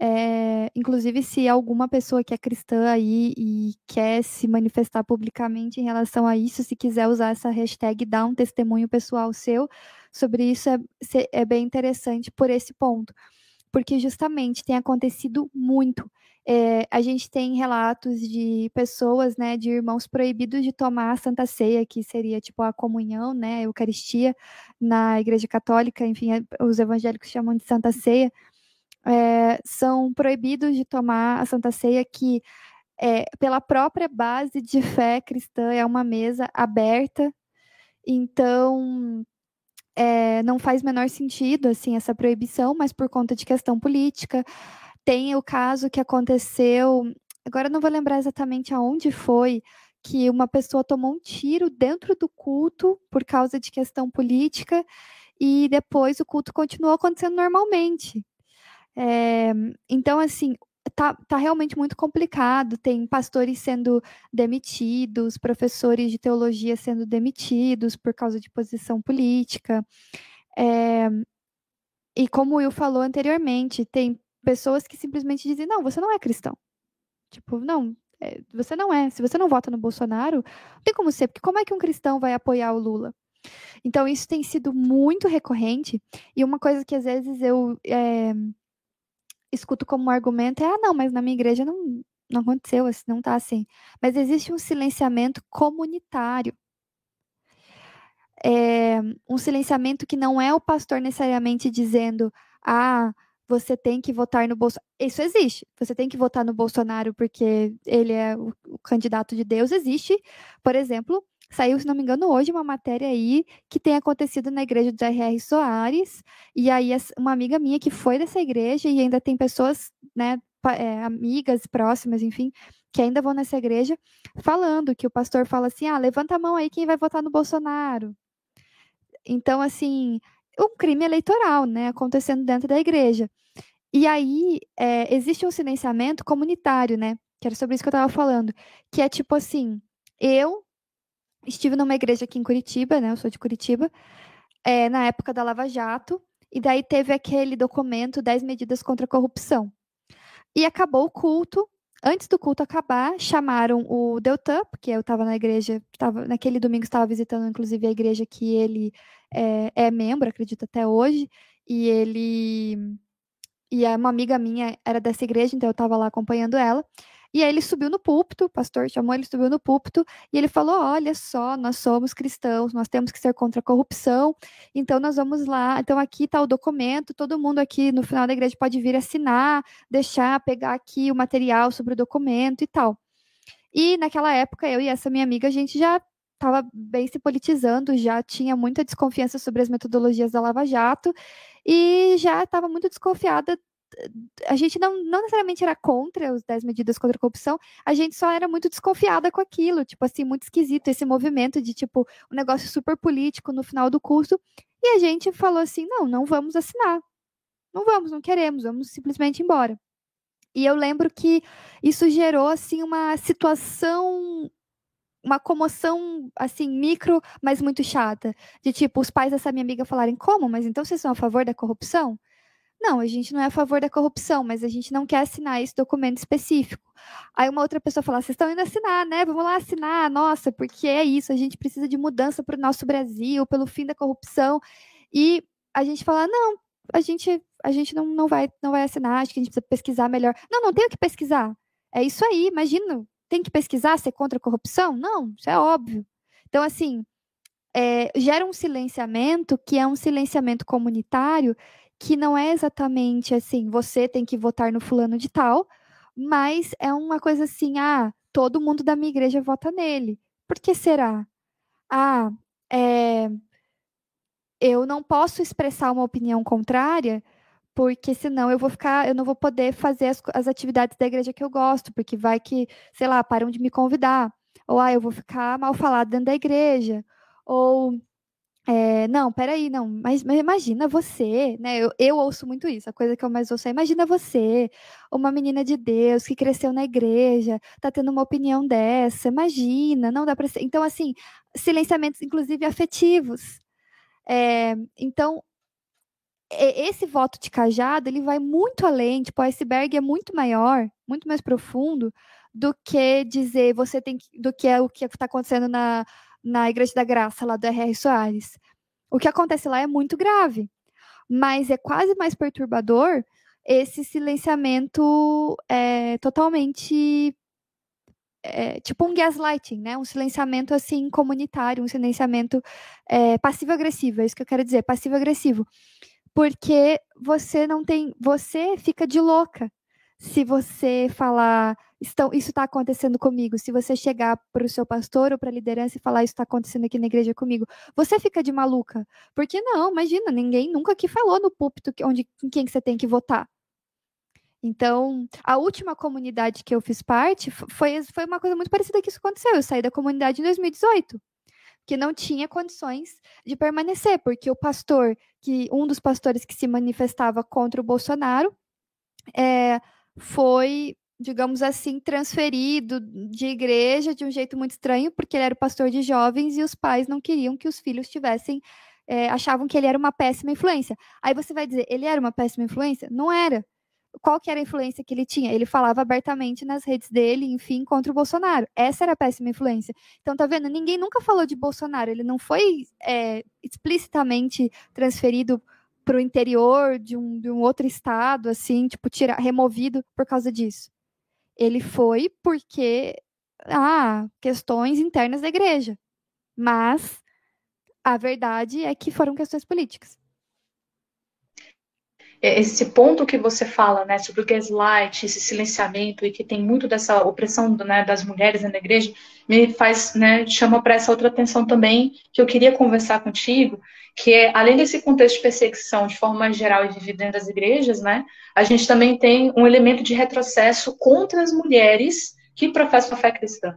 É, inclusive, se alguma pessoa que é cristã aí e quer se manifestar publicamente em relação a isso, se quiser usar essa hashtag, dar um testemunho pessoal seu, sobre isso é, é bem interessante por esse ponto, porque justamente tem acontecido muito. É, a gente tem relatos de pessoas, né, de irmãos proibidos de tomar a Santa Ceia, que seria tipo a comunhão, né, a Eucaristia na Igreja Católica, enfim, os evangélicos chamam de Santa Ceia, é, são proibidos de tomar a Santa Ceia, que é, pela própria base de fé cristã é uma mesa aberta, então é, não faz menor sentido assim essa proibição, mas por conta de questão política. Tem o caso que aconteceu, agora não vou lembrar exatamente aonde foi, que uma pessoa tomou um tiro dentro do culto por causa de questão política e depois o culto continuou acontecendo normalmente. É, então, assim, tá, tá realmente muito complicado. Tem pastores sendo demitidos, professores de teologia sendo demitidos por causa de posição política. É, e como o Will falou anteriormente, tem pessoas que simplesmente dizem: não, você não é cristão. Tipo, não, é, você não é. Se você não vota no Bolsonaro, não tem como ser, porque como é que um cristão vai apoiar o Lula? Então, isso tem sido muito recorrente, e uma coisa que às vezes eu é, escuto como argumento é: ah, não, mas na minha igreja não, não aconteceu, assim, não está assim. Mas existe um silenciamento comunitário. É, um silenciamento que não é o pastor necessariamente dizendo: ah, você tem que votar no Bolsonaro. Isso existe. Você tem que votar no Bolsonaro porque ele é o, o candidato de Deus. Existe, por exemplo, Saiu, se não me engano, hoje uma matéria aí que tem acontecido na igreja do R.R. Soares, e aí uma amiga minha que foi dessa igreja e ainda tem pessoas, né, é, amigas próximas, enfim, que ainda vão nessa igreja, falando que o pastor fala assim: ah, levanta a mão aí quem vai votar no Bolsonaro. Então, assim, um crime eleitoral, né, acontecendo dentro da igreja. E aí é, existe um silenciamento comunitário, né? Que era sobre isso que eu estava falando, que é tipo assim, eu estive numa igreja aqui em Curitiba, né? Eu sou de Curitiba, é, na época da Lava Jato, e daí teve aquele documento 10 medidas contra a corrupção. E acabou o culto. Antes do culto acabar, chamaram o Deltan, porque eu estava na igreja, tava, naquele domingo estava visitando, inclusive, a igreja que ele é, é membro, acredito até hoje, e ele e uma amiga minha era dessa igreja, então eu estava lá acompanhando ela. E aí ele subiu no púlpito, o pastor chamou, ele subiu no púlpito e ele falou: Olha só, nós somos cristãos, nós temos que ser contra a corrupção, então nós vamos lá. Então aqui está o documento, todo mundo aqui no final da igreja pode vir assinar, deixar, pegar aqui o material sobre o documento e tal. E naquela época, eu e essa minha amiga, a gente já estava bem se politizando, já tinha muita desconfiança sobre as metodologias da Lava Jato e já estava muito desconfiada. A gente não, não necessariamente era contra os 10 medidas contra a corrupção, a gente só era muito desconfiada com aquilo, tipo assim, muito esquisito esse movimento de tipo um negócio super político no final do curso. E a gente falou assim: não, não vamos assinar. Não vamos, não queremos, vamos simplesmente embora. E eu lembro que isso gerou assim uma situação uma comoção, assim, micro, mas muito chata. De tipo, os pais dessa minha amiga falarem, como? Mas então vocês são a favor da corrupção? Não, a gente não é a favor da corrupção, mas a gente não quer assinar esse documento específico. Aí uma outra pessoa fala, vocês estão indo assinar, né? Vamos lá assinar, nossa, porque é isso, a gente precisa de mudança para o nosso Brasil, pelo fim da corrupção. E a gente fala, não, a gente, a gente não, não, vai, não vai assinar, acho que a gente precisa pesquisar melhor. Não, não tem o que pesquisar. É isso aí, imagina, tem que pesquisar ser contra a corrupção? Não, isso é óbvio. Então, assim, é, gera um silenciamento que é um silenciamento comunitário que não é exatamente assim, você tem que votar no fulano de tal, mas é uma coisa assim, ah, todo mundo da minha igreja vota nele. Por que será? Ah, é, eu não posso expressar uma opinião contrária porque senão eu vou ficar, eu não vou poder fazer as, as atividades da igreja que eu gosto, porque vai que, sei lá, param de me convidar, ou ah, eu vou ficar mal falado dentro da igreja, ou é, não, peraí, não, mas, mas, imagina você, né? Eu, eu ouço muito isso, a coisa que eu mais ouço é imagina você, uma menina de Deus que cresceu na igreja, tá tendo uma opinião dessa, imagina, não dá para ser. Então, assim, silenciamentos, inclusive afetivos. É, então, esse voto de cajado ele vai muito além, tipo, o iceberg é muito maior, muito mais profundo do que dizer você tem que, do que é o que está acontecendo na, na Igreja da Graça, lá do R.R. Soares. O que acontece lá é muito grave, mas é quase mais perturbador esse silenciamento é, totalmente é, tipo um gaslighting, né? Um silenciamento assim comunitário, um silenciamento é, passivo-agressivo, é isso que eu quero dizer, passivo-agressivo porque você não tem, você fica de louca se você falar estão, isso está acontecendo comigo, se você chegar para o seu pastor ou para a liderança e falar isso está acontecendo aqui na igreja comigo, você fica de maluca, porque não, imagina, ninguém nunca que falou no púlpito onde em quem que você tem que votar. Então, a última comunidade que eu fiz parte foi, foi uma coisa muito parecida que isso aconteceu. Eu saí da comunidade em 2018 que não tinha condições de permanecer, porque o pastor, que um dos pastores que se manifestava contra o Bolsonaro, é, foi, digamos assim, transferido de igreja de um jeito muito estranho, porque ele era pastor de jovens e os pais não queriam que os filhos tivessem, é, achavam que ele era uma péssima influência. Aí você vai dizer, ele era uma péssima influência? Não era qual que era a influência que ele tinha? Ele falava abertamente nas redes dele, enfim, contra o Bolsonaro. Essa era a péssima influência. Então, tá vendo? Ninguém nunca falou de Bolsonaro. Ele não foi é, explicitamente transferido para o interior de um, de um outro estado, assim, tipo, tira, removido por causa disso. Ele foi porque, ah, questões internas da igreja. Mas a verdade é que foram questões políticas. É, esse ponto que você fala, né, sobre o gaslight, esse silenciamento e que tem muito dessa opressão né, das mulheres na igreja, me faz, né, chama para essa outra atenção também que eu queria conversar contigo, que é além desse contexto de perseguição de forma geral e vivido dentro das igrejas, né, a gente também tem um elemento de retrocesso contra as mulheres que professam a fé cristã.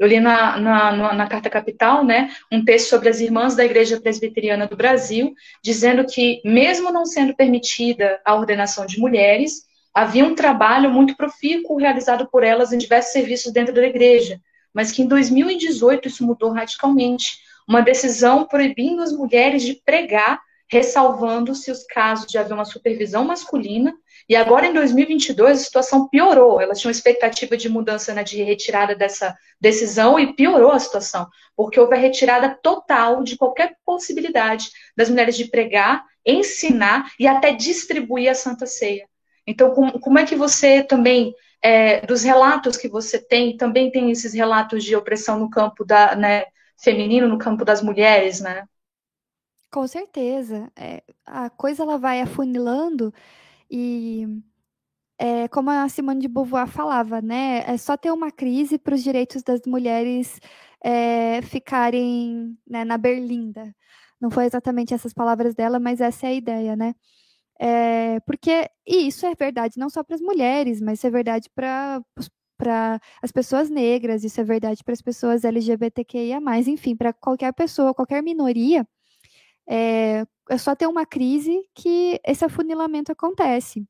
Eu li na, na, na, Carta Capital, né, um texto sobre as irmãs da Igreja Presbiteriana do Brasil, dizendo que, mesmo não sendo permitida a ordenação de mulheres, havia um trabalho muito profícuo realizado por elas em diversos serviços dentro da igreja, mas que em 2018 isso mudou radicalmente. Uma decisão proibindo as mulheres de pregar, ressalvando-se os casos de haver uma supervisão masculina e agora, em 2022, a situação piorou. Elas tinham expectativa de mudança, né, de retirada dessa decisão e piorou a situação, porque houve a retirada total de qualquer possibilidade das mulheres de pregar, ensinar e até distribuir a Santa Ceia. Então, como, é que você também, é, dos relatos que você tem, também tem esses relatos de opressão no campo da, né, feminino, no campo das mulheres, né? Com certeza. É, a coisa ela vai afunilando e é, como a Simone de Beauvoir falava, né? É só ter uma crise para os direitos das mulheres é, ficarem né, na berlinda. Não foi exatamente essas palavras dela, mas essa é a ideia, né? É, porque, e isso é verdade não só para as mulheres, mas isso é verdade para as pessoas negras, isso é verdade para as pessoas LGBTQIA, enfim, para qualquer pessoa, qualquer minoria, é, é só ter uma crise que esse afunilamento acontece.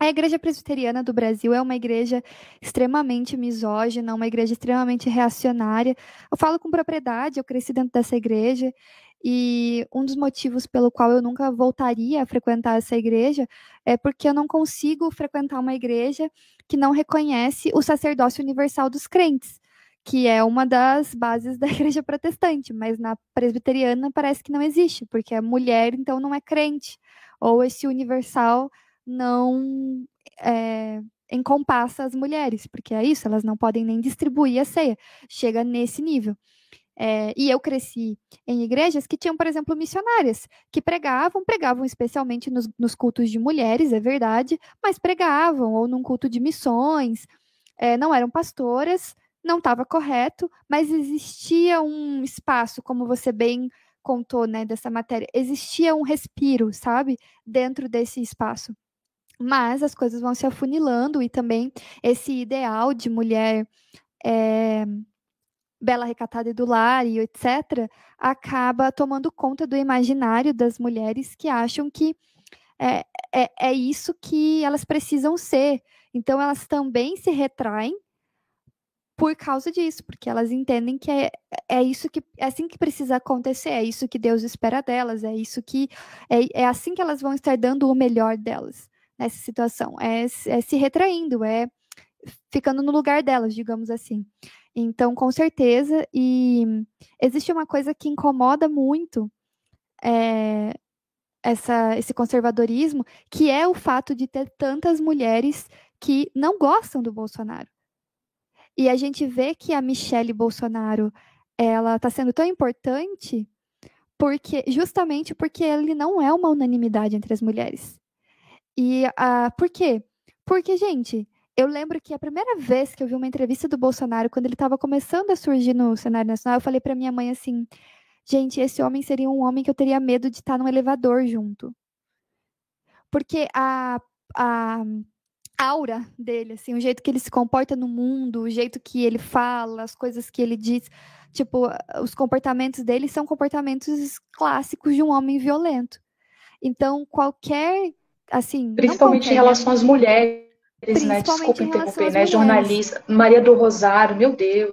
A Igreja Presbiteriana do Brasil é uma igreja extremamente misógina, uma igreja extremamente reacionária. Eu falo com propriedade, eu cresci dentro dessa igreja, e um dos motivos pelo qual eu nunca voltaria a frequentar essa igreja é porque eu não consigo frequentar uma igreja que não reconhece o sacerdócio universal dos crentes, que é uma das bases da *laughs* igreja protestante, mas na presbiteriana parece que não existe, porque a mulher então não é crente, ou esse universal não é, encompassa as mulheres, porque é isso, elas não podem nem distribuir a ceia. Chega nesse nível. É, e eu cresci em igrejas que tinham, por exemplo, missionárias, que pregavam, pregavam especialmente nos, nos cultos de mulheres, é verdade, mas pregavam, ou num culto de missões, é, não eram pastoras, não estava correto, mas existia um espaço, como você bem contou, né, dessa matéria, existia um respiro, sabe, dentro desse espaço mas as coisas vão se afunilando e também esse ideal de mulher é, bela, recatada e do lar e etc., acaba tomando conta do imaginário das mulheres que acham que é, é, é isso que elas precisam ser. Então, elas também se retraem por causa disso, porque elas entendem que é, é isso que é assim que precisa acontecer, é isso que Deus espera delas, é isso que é, é assim que elas vão estar dando o melhor delas nessa situação. É, é se retraindo, é ficando no lugar delas, digamos assim. Então, com certeza, e existe uma coisa que incomoda muito é, essa, esse conservadorismo, que é o fato de ter tantas mulheres que não gostam do Bolsonaro. E a gente vê que a Michelle Bolsonaro ela está sendo tão importante porque justamente porque ele não é uma unanimidade entre as mulheres. E uh, por quê? Porque, gente, eu lembro que a primeira vez que eu vi uma entrevista do Bolsonaro, quando ele estava começando a surgir no cenário nacional, eu falei para minha mãe assim: gente, esse homem seria um homem que eu teria medo de estar num elevador junto. Porque a, a aura dele, assim, o jeito que ele se comporta no mundo, o jeito que ele fala, as coisas que ele diz, tipo, os comportamentos dele são comportamentos clássicos de um homem violento. Então, qualquer assim. Principalmente em relação às mulheres, né? Desculpa interromper, né? Jornalista, Maria do Rosário, meu Deus.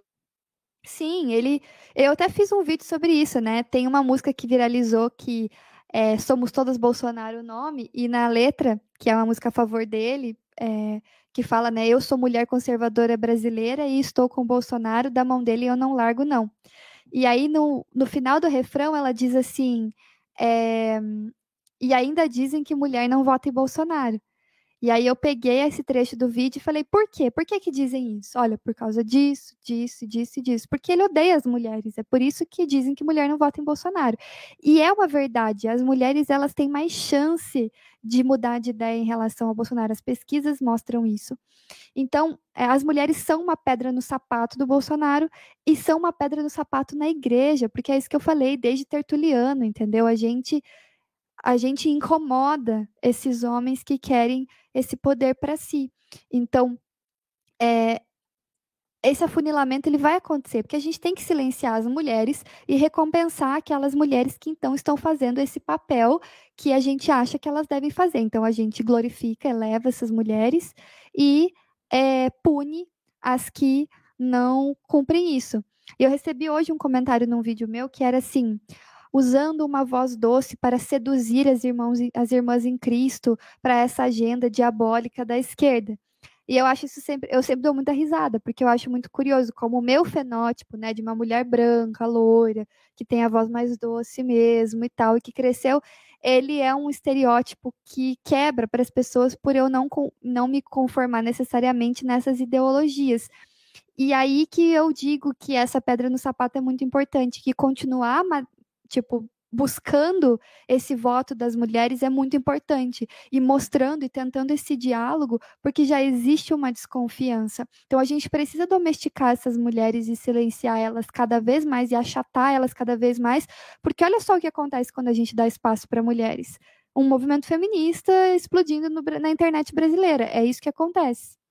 Sim, ele. Eu até fiz um vídeo sobre isso, né? Tem uma música que viralizou que é, Somos Todas Bolsonaro o nome, e na letra, que é uma música a favor dele, é, que fala, né? Eu sou mulher conservadora brasileira e estou com Bolsonaro, da mão dele eu não largo, não. E aí, no, no final do refrão, ela diz assim: é, e ainda dizem que mulher não vota em Bolsonaro. E aí eu peguei esse trecho do vídeo e falei, por quê? Por que que dizem isso? Olha, por causa disso, disso, disso e disso. Porque ele odeia as mulheres. É por isso que dizem que mulher não vota em Bolsonaro. E é uma verdade. As mulheres, elas têm mais chance de mudar de ideia em relação ao Bolsonaro. As pesquisas mostram isso. Então, é, as mulheres são uma pedra no sapato do Bolsonaro e são uma pedra no sapato na igreja, porque é isso que eu falei desde Tertuliano, entendeu? A gente a gente incomoda esses homens que querem esse poder para si. Então, é, esse afunilamento ele vai acontecer, porque a gente tem que silenciar as mulheres e recompensar aquelas mulheres que então estão fazendo esse papel que a gente acha que elas devem fazer. Então a gente glorifica, eleva essas mulheres e é, pune as que não cumprem isso. Eu recebi hoje um comentário num vídeo meu que era assim: usando uma voz doce para seduzir as, irmãos, as irmãs em Cristo para essa agenda diabólica da esquerda. E eu acho isso sempre, eu sempre dou muita risada, porque eu acho muito curioso como o meu fenótipo, né, de uma mulher branca, loira, que tem a voz mais doce mesmo e tal, e que cresceu, ele é um estereótipo que quebra para as pessoas por eu não, não me conformar necessariamente nessas ideologias. E aí que eu digo que essa pedra no sapato é muito importante, que continuar tipo, buscando esse voto das mulheres é muito importante e mostrando e tentando esse diálogo, porque já existe uma desconfiança. Então a gente precisa domesticar essas mulheres e silenciar elas cada vez mais e achatar elas cada vez mais, porque olha só o que acontece quando a gente dá espaço para mulheres. Um movimento feminista explodindo no, na internet brasileira. É isso que acontece.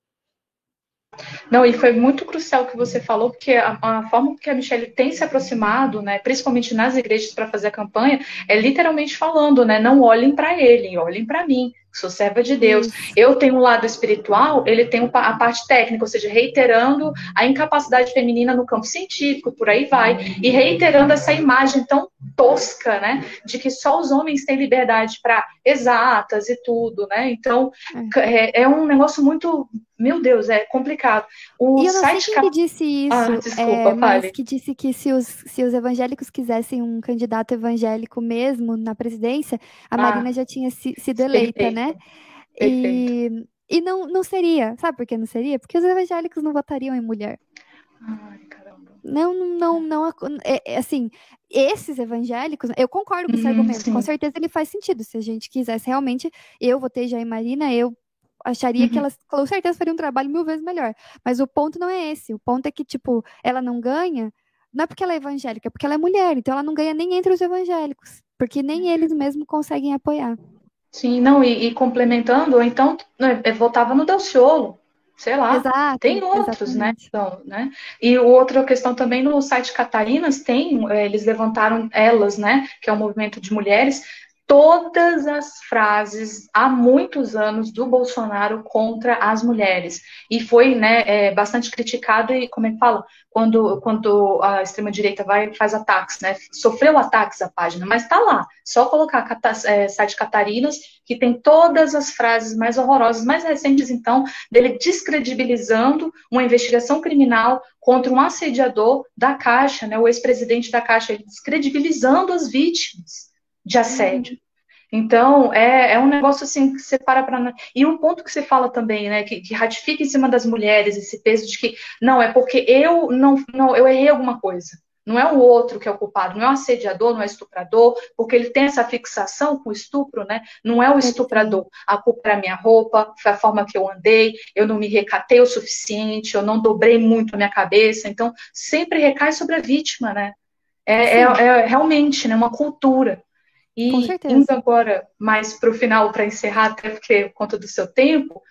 Não, e foi muito crucial o que você falou, porque a, a, forma que a Michelle tem se aproximado, né, principalmente nas igrejas para fazer a campanha, é literalmente falando, né, não olhem para ele, olhem para mim sou serva de Deus. Eu tenho um lado espiritual, ele tem a parte técnica, ou seja, reiterando a incapacidade feminina no campo científico, por aí vai, e reiterando essa imagem tão tosca, né, de que só os homens têm liberdade para exatas e tudo, né? Então, é, é, um negócio muito, meu Deus, é complicado. O e eu não site sei quem que disse isso, ah, desculpa, é, mas que disse que se os, se os evangélicos quisessem um candidato evangélico mesmo na presidência, a ah, Marina já tinha si, sido eleita, perfeito. né? E, e não, não seria. Sabe por que não seria? Porque os evangélicos não votariam em mulher. Ai, caramba. Não, não, não. É, é, assim, esses evangélicos, eu concordo com esse hum, argumento. Sim. Com certeza ele faz sentido. Se a gente quisesse realmente, eu votei já em Marina, eu acharia uhum. que elas com certeza fariam um trabalho mil vezes melhor. Mas o ponto não é esse. O ponto é que, tipo, ela não ganha, não é porque ela é evangélica, é porque ela é mulher. Então ela não ganha nem entre os evangélicos. Porque nem eles mesmos conseguem apoiar. Sim, não, e, e complementando, então né, voltava no Delciolo, sei lá, Exato, tem outros, né, exatamente. né? Então, né? E outra questão também no site Catarinas tem, é, eles levantaram elas, né, que é um movimento de mulheres, todas as frases há muitos anos do Bolsonaro contra as mulheres. E foi né, é, bastante criticado e, como é que fala? Quando, quando a extrema-direita vai faz ataques, né? Sofreu ataques a página, mas está lá. Só colocar é, site Catarinas, que tem todas as frases mais horrorosas, mais recentes, então, dele descredibilizando uma investigação criminal contra um assediador da Caixa, né? O ex-presidente da Caixa, descredibilizando as vítimas de assédio. Então, é, é um negócio assim que você para para. E um ponto que você fala também, né, que, que, ratifica em cima das mulheres esse peso de que, não, é porque eu não, não eu errei alguma coisa. Não é o outro que é o culpado, não é o assediador, não é o estuprador, porque ele tem essa fixação com o estupro, né? Não é o estuprador. A culpa era a minha roupa, foi a forma que eu andei, eu não me recatei o suficiente, eu não dobrei muito a minha cabeça. Então, sempre recai sobre a vítima, né? É, é, é realmente né, uma cultura. E indo agora mais para o final, para encerrar, até porque por conta do seu tempo,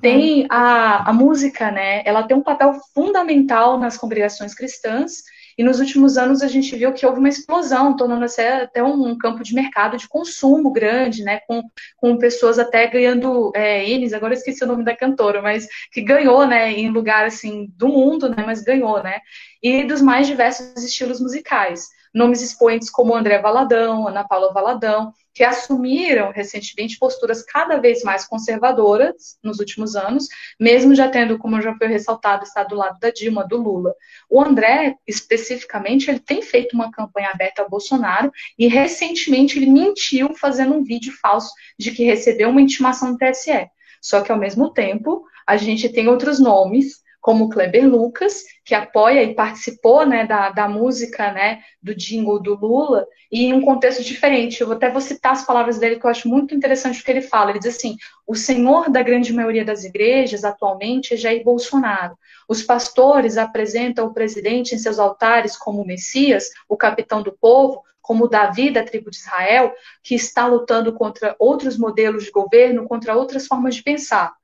tem a, a música, né? Ela tem um papel fundamental nas congregações cristãs. E nos últimos anos a gente viu que houve uma explosão, tornando-se até um, campo de mercado de consumo grande, né? Com, com pessoas até ganhando é, Enes, agora eu esqueci o nome da cantora, mas que ganhou, né? Em lugar assim do mundo, né? Mas ganhou, né? E dos mais diversos estilos musicais nomes expoentes como André Valadão, Ana Paula Valadão, que assumiram recentemente posturas cada vez mais conservadoras nos últimos anos, mesmo já tendo, como já foi ressaltado, estado do lado da Dilma, do Lula. O André, especificamente, ele tem feito uma campanha aberta ao Bolsonaro e recentemente ele mentiu fazendo um vídeo falso de que recebeu uma intimação do TSE. Só que, ao mesmo tempo, a gente tem outros nomes como Kleber Lucas, que apoia e participou né, da, da música né, do jingle do Lula, e em um contexto diferente. Eu até vou citar as palavras dele, que eu acho muito interessante o que ele fala. Ele diz assim: o senhor da grande maioria das igrejas atualmente é Jair Bolsonaro. Os pastores apresentam o presidente em seus altares como o Messias, o capitão do povo, como Davi da tribo de Israel, que está lutando contra outros modelos de governo, contra outras formas de pensar.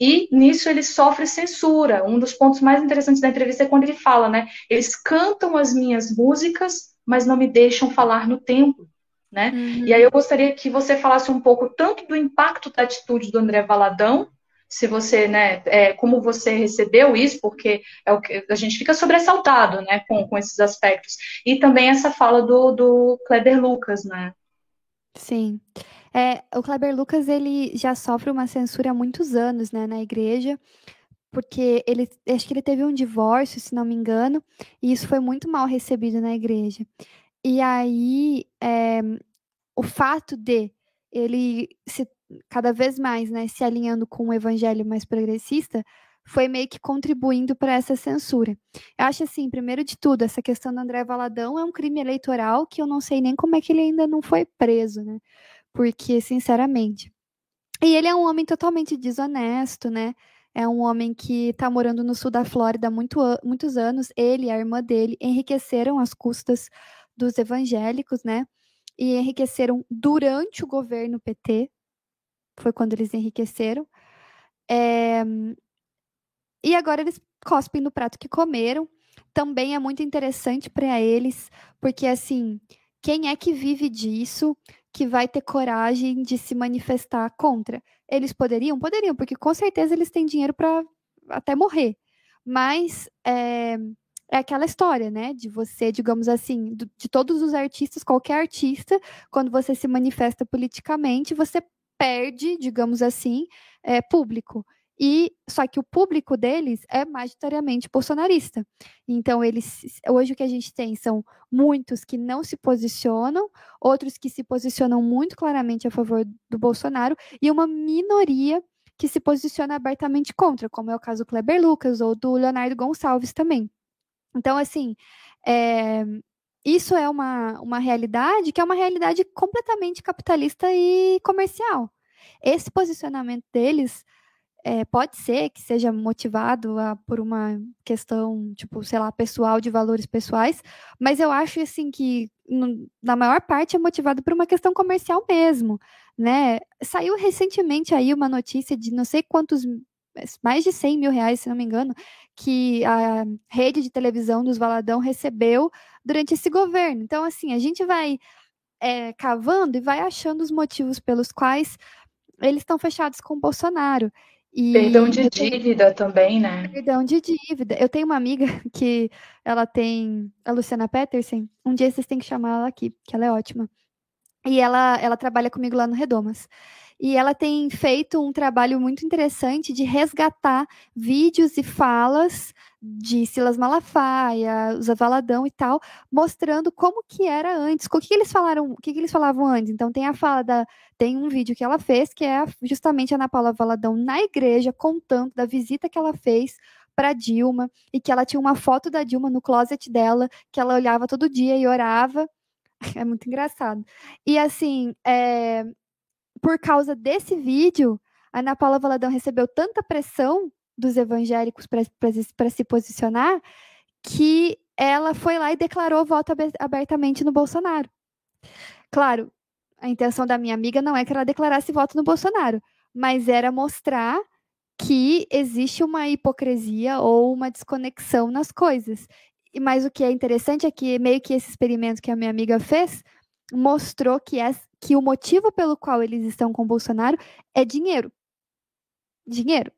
E nisso ele sofre censura. Um dos pontos mais interessantes da entrevista é quando ele fala, né? Eles cantam as minhas músicas, mas não me deixam falar no templo. Né? Uhum. E aí eu gostaria que você falasse um pouco tanto do impacto da atitude do André Valadão, se você, né, é, como você recebeu isso, porque é o que a gente fica sobressaltado, né, com, com esses aspectos, e também essa fala do, do Kleber Lucas, né? Sim. É, o Kleber Lucas ele já sofre uma censura há muitos anos, né, na igreja, porque ele acho que ele teve um divórcio, se não me engano, e isso foi muito mal recebido na igreja. E aí é, o fato de ele se cada vez mais, né, se alinhando com o evangelho mais progressista, foi meio que contribuindo para essa censura. Eu acho assim, primeiro de tudo, essa questão do André Valadão é um crime eleitoral que eu não sei nem como é que ele ainda não foi preso, né? Porque, sinceramente. E ele é um homem totalmente desonesto, né? É um homem que está morando no sul da Flórida há muito, muitos anos. Ele e a irmã dele enriqueceram às custas dos evangélicos, né? E enriqueceram durante o governo PT. Foi quando eles enriqueceram. É, e agora eles cospem no prato que comeram. Também é muito interessante para eles, porque assim, quem é que vive disso que vai ter coragem de se manifestar contra? Eles poderiam? Poderiam, porque com certeza eles têm dinheiro para até morrer. Mas é, é aquela história, né? De você, digamos assim, de todos os artistas, qualquer artista, quando você se manifesta politicamente, você perde, digamos assim, é, público. E só que o público deles é majoritariamente bolsonarista. Então eles hoje o que a gente tem são muitos que não se posicionam, outros que se posicionam muito claramente a favor do Bolsonaro e uma minoria que se posiciona abertamente contra, como é o caso do Kleber Lucas ou do Leonardo Gonçalves também. Então assim, é, isso é uma, uma realidade que é uma realidade completamente capitalista e comercial. Esse posicionamento deles é, pode ser que seja motivado a, por uma questão, tipo, sei lá, pessoal, de valores pessoais, mas eu acho, assim, que no, na maior parte é motivado por uma questão comercial mesmo, né? Saiu recentemente aí uma notícia de não sei quantos, mais de 100 mil reais, se não me engano, que a rede de televisão dos Valadão recebeu durante esse governo. Então, assim, a gente vai é, cavando e vai achando os motivos pelos quais eles estão fechados com o Bolsonaro. E perdão de dívida também, né? Perdão de dívida. Eu tenho uma amiga *laughs* que ela tem, a Luciana Peterson. Um dia vocês têm que chamar ela aqui, que ela é ótima. E ela, ela trabalha comigo lá no Redomas. E ela tem feito um trabalho muito interessante de resgatar vídeos e falas de Silas Malafaia, Zé Valadão e tal, mostrando como que era antes, o que, eles falaram, o que, que eles falavam antes. Então tem a fala da, tem um vídeo que ela fez que é justamente a Ana Paula Valadão na igreja contando da visita que ela fez para Dilma e que ela tinha uma foto da Dilma no closet dela, que ela olhava todo dia e orava. *laughs* É muito engraçado. E assim, é, por causa desse vídeo, a Ana Paula Valadão recebeu tanta pressão dos evangélicos para se posicionar que ela foi lá e declarou voto abertamente no Bolsonaro. Claro, a intenção da minha amiga não é que ela declarasse voto no Bolsonaro, mas era mostrar que existe uma hipocrisia ou uma desconexão nas coisas. Mas o que é interessante é que meio que esse experimento que a minha amiga fez mostrou que, é, que o motivo pelo qual eles estão com Bolsonaro é dinheiro. Dinheiro.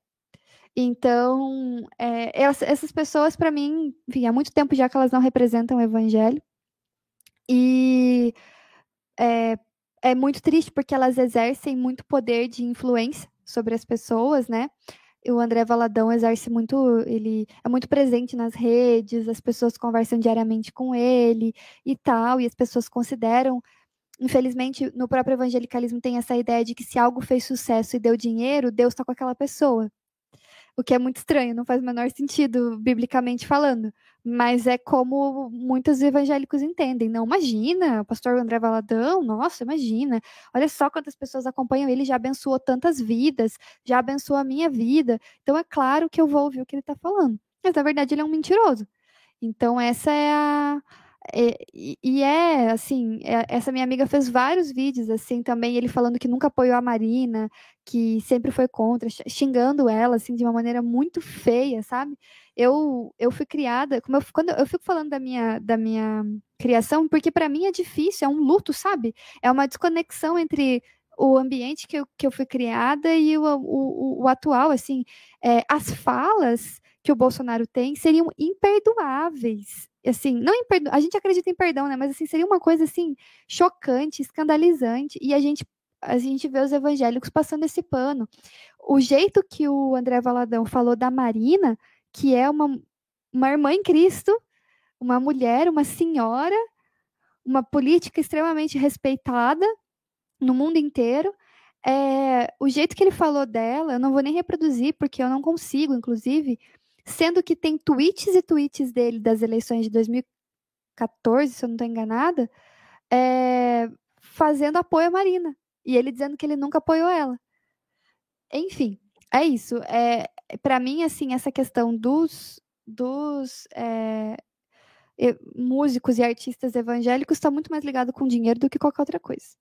Então, é, essas pessoas, para mim, enfim, há muito tempo já que elas não representam o evangelho. E é, é muito triste porque elas exercem muito poder de influência sobre as pessoas, né? O André Valadão exerce muito, ele é muito presente nas redes, as pessoas conversam diariamente com ele e tal, e as pessoas consideram, infelizmente, no próprio evangelicalismo tem essa ideia de que se algo fez sucesso e deu dinheiro, Deus está com aquela pessoa o que é muito estranho, não faz o menor sentido, biblicamente falando. Mas é como muitos evangélicos entendem. Não, imagina, o pastor André Valadão, nossa, imagina. Olha só quantas pessoas acompanham ele, já abençoou tantas vidas, já abençoou a minha vida. Então é claro que eu vou ouvir o que ele está falando. Mas na verdade ele é um mentiroso. Então essa é a, é, e, é, assim, é, essa minha amiga fez vários vídeos, assim, também, ele falando que nunca apoiou a Marina, que sempre foi contra, xingando ela, assim, de uma maneira muito feia, sabe? Eu, eu fui criada, como eu, quando eu fico falando da minha, da minha criação, porque para mim é difícil, é um luto, sabe? É uma desconexão entre o ambiente que eu, que eu fui criada e o, o, o atual, assim, é, as falas que o Bolsonaro tem seriam imperdoáveis, assim, não imperdo... a gente acredita em perdão, né? Mas assim, seria uma coisa assim chocante, escandalizante, e a gente a gente vê os evangélicos passando esse pano. O jeito que o André Valadão falou da Marina, que é uma, uma irmã em Cristo, uma mulher, uma senhora, uma política extremamente respeitada no mundo inteiro, é, o jeito que ele falou dela, eu não vou nem reproduzir, porque eu não consigo, inclusive, sendo que tem tweets e tweets dele das eleições de 2014, se eu não estou enganada, é, fazendo apoio à Marina. E ele dizendo que ele nunca apoiou ela. Enfim, é isso. É, para mim, assim, essa questão dos, dos é, músicos e artistas evangélicos está muito mais ligado com dinheiro do que qualquer outra coisa.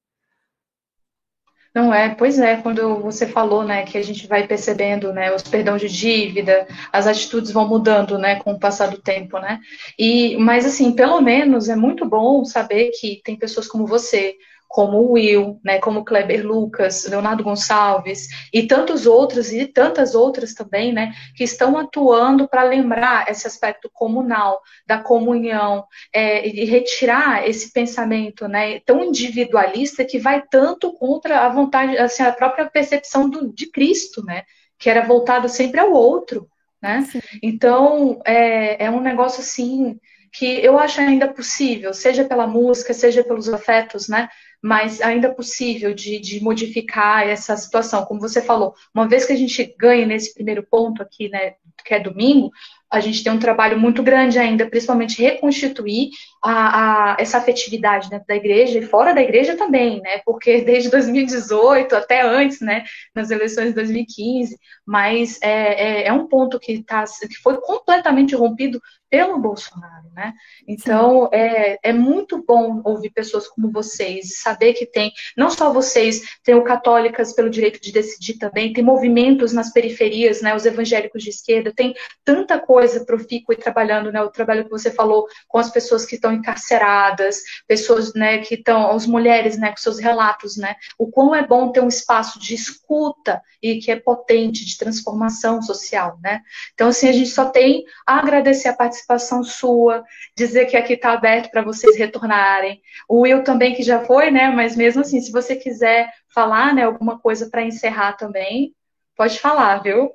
Não é, pois é, quando você falou, né, que a gente vai percebendo, né, os perdão de dívida, as atitudes vão mudando, né, com o passar do tempo, né? E, mas assim, pelo menos é muito bom saber que tem pessoas como você, como o Will, né, como Kleber Lucas, Leonardo Gonçalves e tantos outros e tantas outras também, né, que estão atuando para lembrar esse aspecto comunal da comunhão é, e retirar esse pensamento, né, tão individualista que vai tanto contra a vontade, assim, a própria percepção do, de Cristo, né, que era voltado sempre ao outro, né. Então é, é um negócio assim que eu acho ainda possível, seja pela música, seja pelos afetos, né? Mas ainda é possível de, de, modificar essa situação. Como você falou, uma vez que a gente ganha nesse primeiro ponto aqui, né, que é domingo, a gente tem um trabalho muito grande ainda, principalmente reconstituir a, a, essa afetividade dentro da igreja e fora da igreja também, né? Porque *laughs* desde 2018 até antes, né? Nas eleições de 2015, mas é, é, é um ponto que, tá, que foi completamente rompido pelo Bolsonaro, né? Então é, é muito bom ouvir pessoas como vocês e saber que tem não só vocês, tem o Católicas pelo Direito de Decidir também, tem movimentos nas periferias, né? Os evangélicos de esquerda, tem tanta coisa profícua e trabalhando, né? O trabalho que você falou com as pessoas que estão encarceradas, pessoas, né? Que estão, as mulheres, né? Com seus relatos, né? O quão é bom ter um espaço de escuta e que é potente de transformação social, né? Então assim a gente só tem a agradecer a participação participação sua, dizer que aqui está aberto para vocês retornarem. O Will também, que já foi, né? Mas mesmo assim, se você quiser falar né, alguma coisa para encerrar também, pode falar, viu?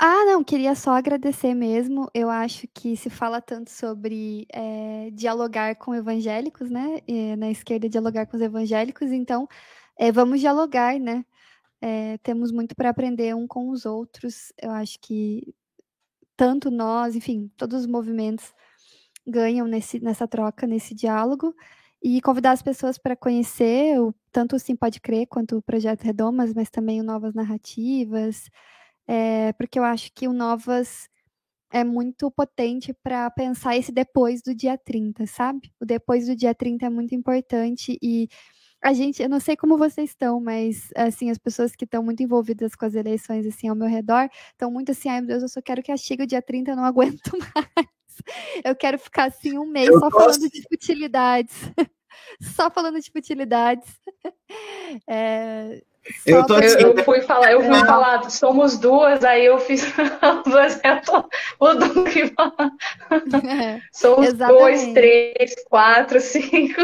Ah, não, queria só agradecer mesmo. Eu acho que se fala tanto sobre é, dialogar com evangélicos, né? E na esquerda, dialogar com os evangélicos, então é, vamos dialogar, né? É, temos muito para aprender um com os outros. Eu acho que tanto nós, enfim, todos os movimentos ganham nesse, nessa troca, nesse diálogo, e convidar as pessoas para conhecer o, tanto o Sim Pode Crer quanto o Projeto Redomas, mas também o Novas Narrativas, é, porque eu acho que o Novas é muito potente para pensar esse depois do dia 30, sabe? O depois do dia 30 é muito importante e a gente, eu não sei como vocês estão, mas assim, as pessoas que estão muito envolvidas com as eleições assim ao meu redor, estão muito assim, ai meu Deus, eu só quero que chegue o dia 30, eu não aguento *laughs* mais. Eu quero ficar assim um mês eu só gosto. falando de futilidades. *laughs* só falando de futilidades. *laughs* É, eu, tô assim, eu, eu, fui falar, eu fui é. falar, somos duas, aí eu fiz duas, eu tô, o Duque Somos exatamente. dois, três, quatro, cinco.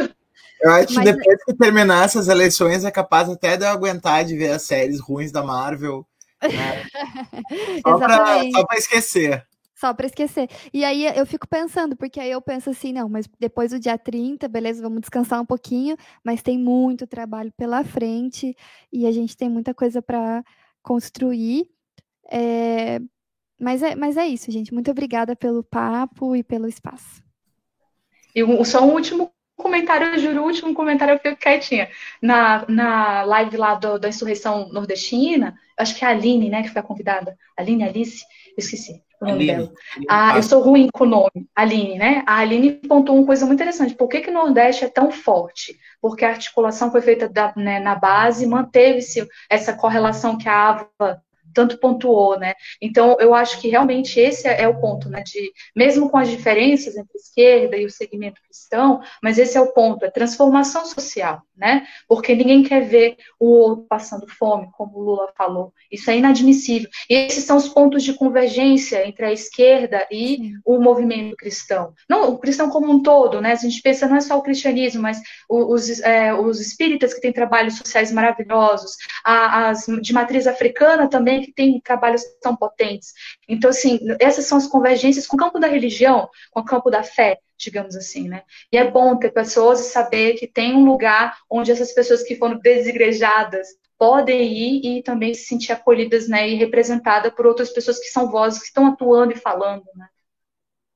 Eu acho que depois é que terminar essas eleições é capaz até de eu aguentar de ver as séries ruins da Marvel. Né? *laughs* só, para só pra esquecer. Só para esquecer. E aí eu fico pensando, porque aí eu penso assim, não, mas depois do dia 30, beleza, vamos descansar um pouquinho, mas tem muito trabalho pela frente e a gente tem muita coisa para construir. É... Mas, é, mas é isso, gente. Muito obrigada pelo papo e pelo espaço. E só um último comentário, eu juro, o último comentário eu fico quietinha. Na, na live lá do, da insurreição nordestina, acho que é a Aline, né, que foi a convidada. Aline, Alice, eu esqueci o nome Aline. dela. Ah, eu sou ruim com o nome, Aline, né? A Aline pontuou uma coisa muito interessante. Por que, que o Nordeste é tão forte? Porque a articulação foi feita da, né, na base, manteve-se essa correlação que a Ava tanto pontuou, né? Então, eu acho que realmente esse é o ponto, né? De, mesmo com as diferenças entre a esquerda e o segmento cristão, mas esse é o ponto, é transformação social, né? Porque ninguém quer ver o outro passando fome, como o Lula falou. Isso é inadmissível. E esses são os pontos de convergência entre a esquerda e o movimento cristão. Não, o cristão como um todo, né? A gente pensa não é só o cristianismo, mas os, é, os espíritas que têm trabalhos sociais maravilhosos, as de matriz africana também que tem trabalhos tão potentes. Então, assim, essas são as convergências com o campo da religião, com o campo da fé, digamos assim, né? E é bom ter pessoas e saber que tem um lugar onde essas pessoas que foram desigrejadas podem ir e também se sentir acolhidas, né, e representadas por outras pessoas que são vozes que estão atuando e falando, né.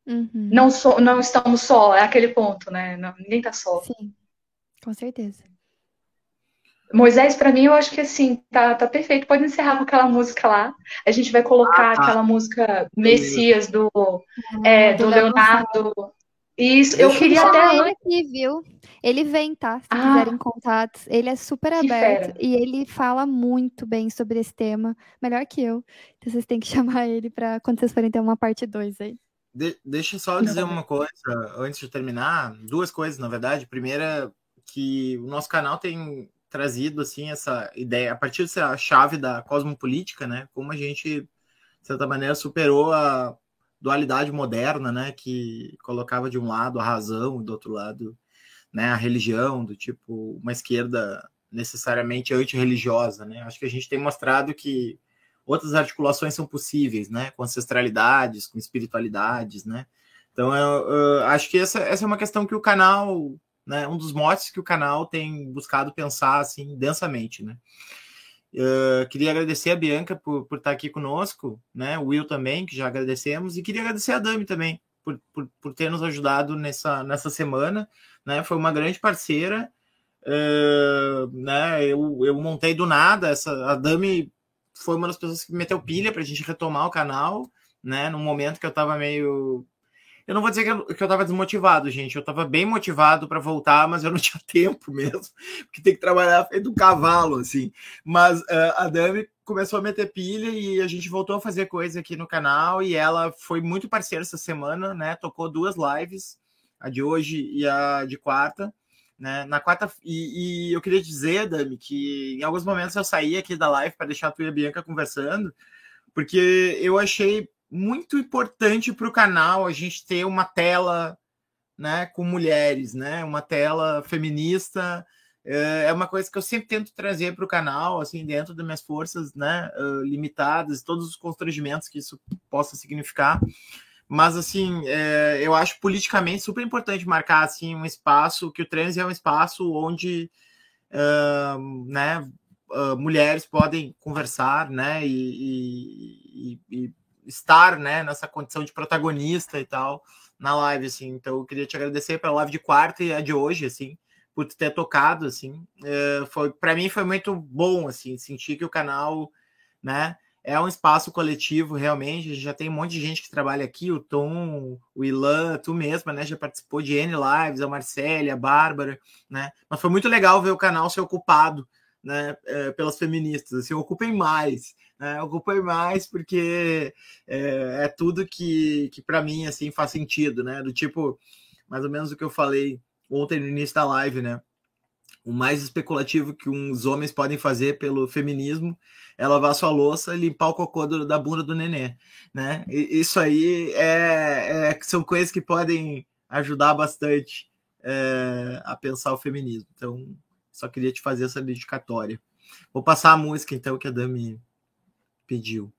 Uhum. Não, so, não estamos só, é aquele ponto, né? Não, ninguém está só. Sim, com certeza. Moisés, para mim, eu acho que assim, tá, tá perfeito. Pode encerrar com aquela música lá. A gente vai colocar ah, tá. aquela música Messias do, ah, é, do, do Leonardo. Isso, Deixa eu queria até. Ele aqui, viu? Ele vem, tá? Se ah, quiserem contatos. Ele é super aberto fera. e ele fala muito bem sobre esse tema, melhor que eu. Então vocês têm que *laughs* chamar ele para quando vocês forem ter uma parte 2 aí. De, deixa eu só dizer uma coisa antes de terminar. Duas coisas, na verdade. Primeira, que o nosso canal tem trazido assim essa ideia a partir dessa chave da cosmopolítica, né? Como a gente de certa maneira superou a dualidade moderna, né? Que colocava de um lado a razão, do outro lado, né? A religião, do tipo uma esquerda necessariamente antirreligiosa, né? Acho que a gente tem mostrado que outras articulações são possíveis, né? Com ancestralidades, com espiritualidades, né? Então, eu, eu acho que essa, essa é uma questão que o canal, né? Um dos motes que o canal tem buscado pensar, assim, densamente, né? Uh, queria agradecer a Bianca por, por estar aqui conosco, né? O Will também, que já agradecemos, e queria agradecer a Dami também por, por, por ter nos ajudado nessa, nessa semana, né? Foi uma grande parceira, uh, né? Eu, eu montei do nada essa a Dami foi uma das pessoas que meteu pilha para a gente retomar o canal, né? Num momento que eu estava meio. Eu não vou dizer que eu, que eu tava desmotivado, gente. Eu estava bem motivado para voltar, mas eu não *laughs* tinha tempo mesmo, porque tem que trabalhar feito um cavalo, assim. Mas uh, a Dami começou a meter pilha e a gente voltou a fazer coisa aqui no canal e ela foi muito parceira essa semana, né? Tocou duas lives, a de hoje e a de quarta. Né? Na quarta, e, e, eu queria dizer, Dami, que em alguns momentos eu saí aqui da live para deixar a tua e a Bianca conversando, porque eu achei muito importante para o canal a gente ter uma tela né, com mulheres, né? Uma tela feminista. É, é uma coisa que eu sempre tento trazer para o canal, assim, dentro das minhas forças né, limitadas, todos os constrangimentos que isso possa significar. Mas, assim, é, eu acho politicamente super importante marcar, assim, um espaço, que o trans é um espaço onde, uh, né, uh, mulheres podem conversar, né, e, e, e, estar, né, nessa condição de protagonista e tal, na live, assim. Então, eu queria te agradecer pela live de quarta e a de hoje, assim, por ter tocado, assim. Uh, foi, para mim foi muito bom, assim, sentir que o canal, né, é um espaço coletivo, realmente. Já tem um monte de gente que trabalha aqui, o Tom, o Ilan, tu mesma, né? Já participou de N Lives, a Marcélia, a Bárbara, né? Mas foi muito legal ver o canal ser ocupado, né? É, pelas feministas. Assim, ocupem mais, né? Ocupem mais, porque é, é tudo que, que para mim, assim, faz sentido, né? Do tipo, mais ou menos o que eu falei ontem no início da live, né? O mais especulativo que uns homens podem fazer pelo feminismo é lavar sua louça e limpar o cocô do, da bunda do nenê, né? E, isso aí é, é, são coisas que podem ajudar bastante é, a pensar o feminismo. Então, só queria te fazer essa dedicatória. Vou passar a música, então, que a Dami pediu.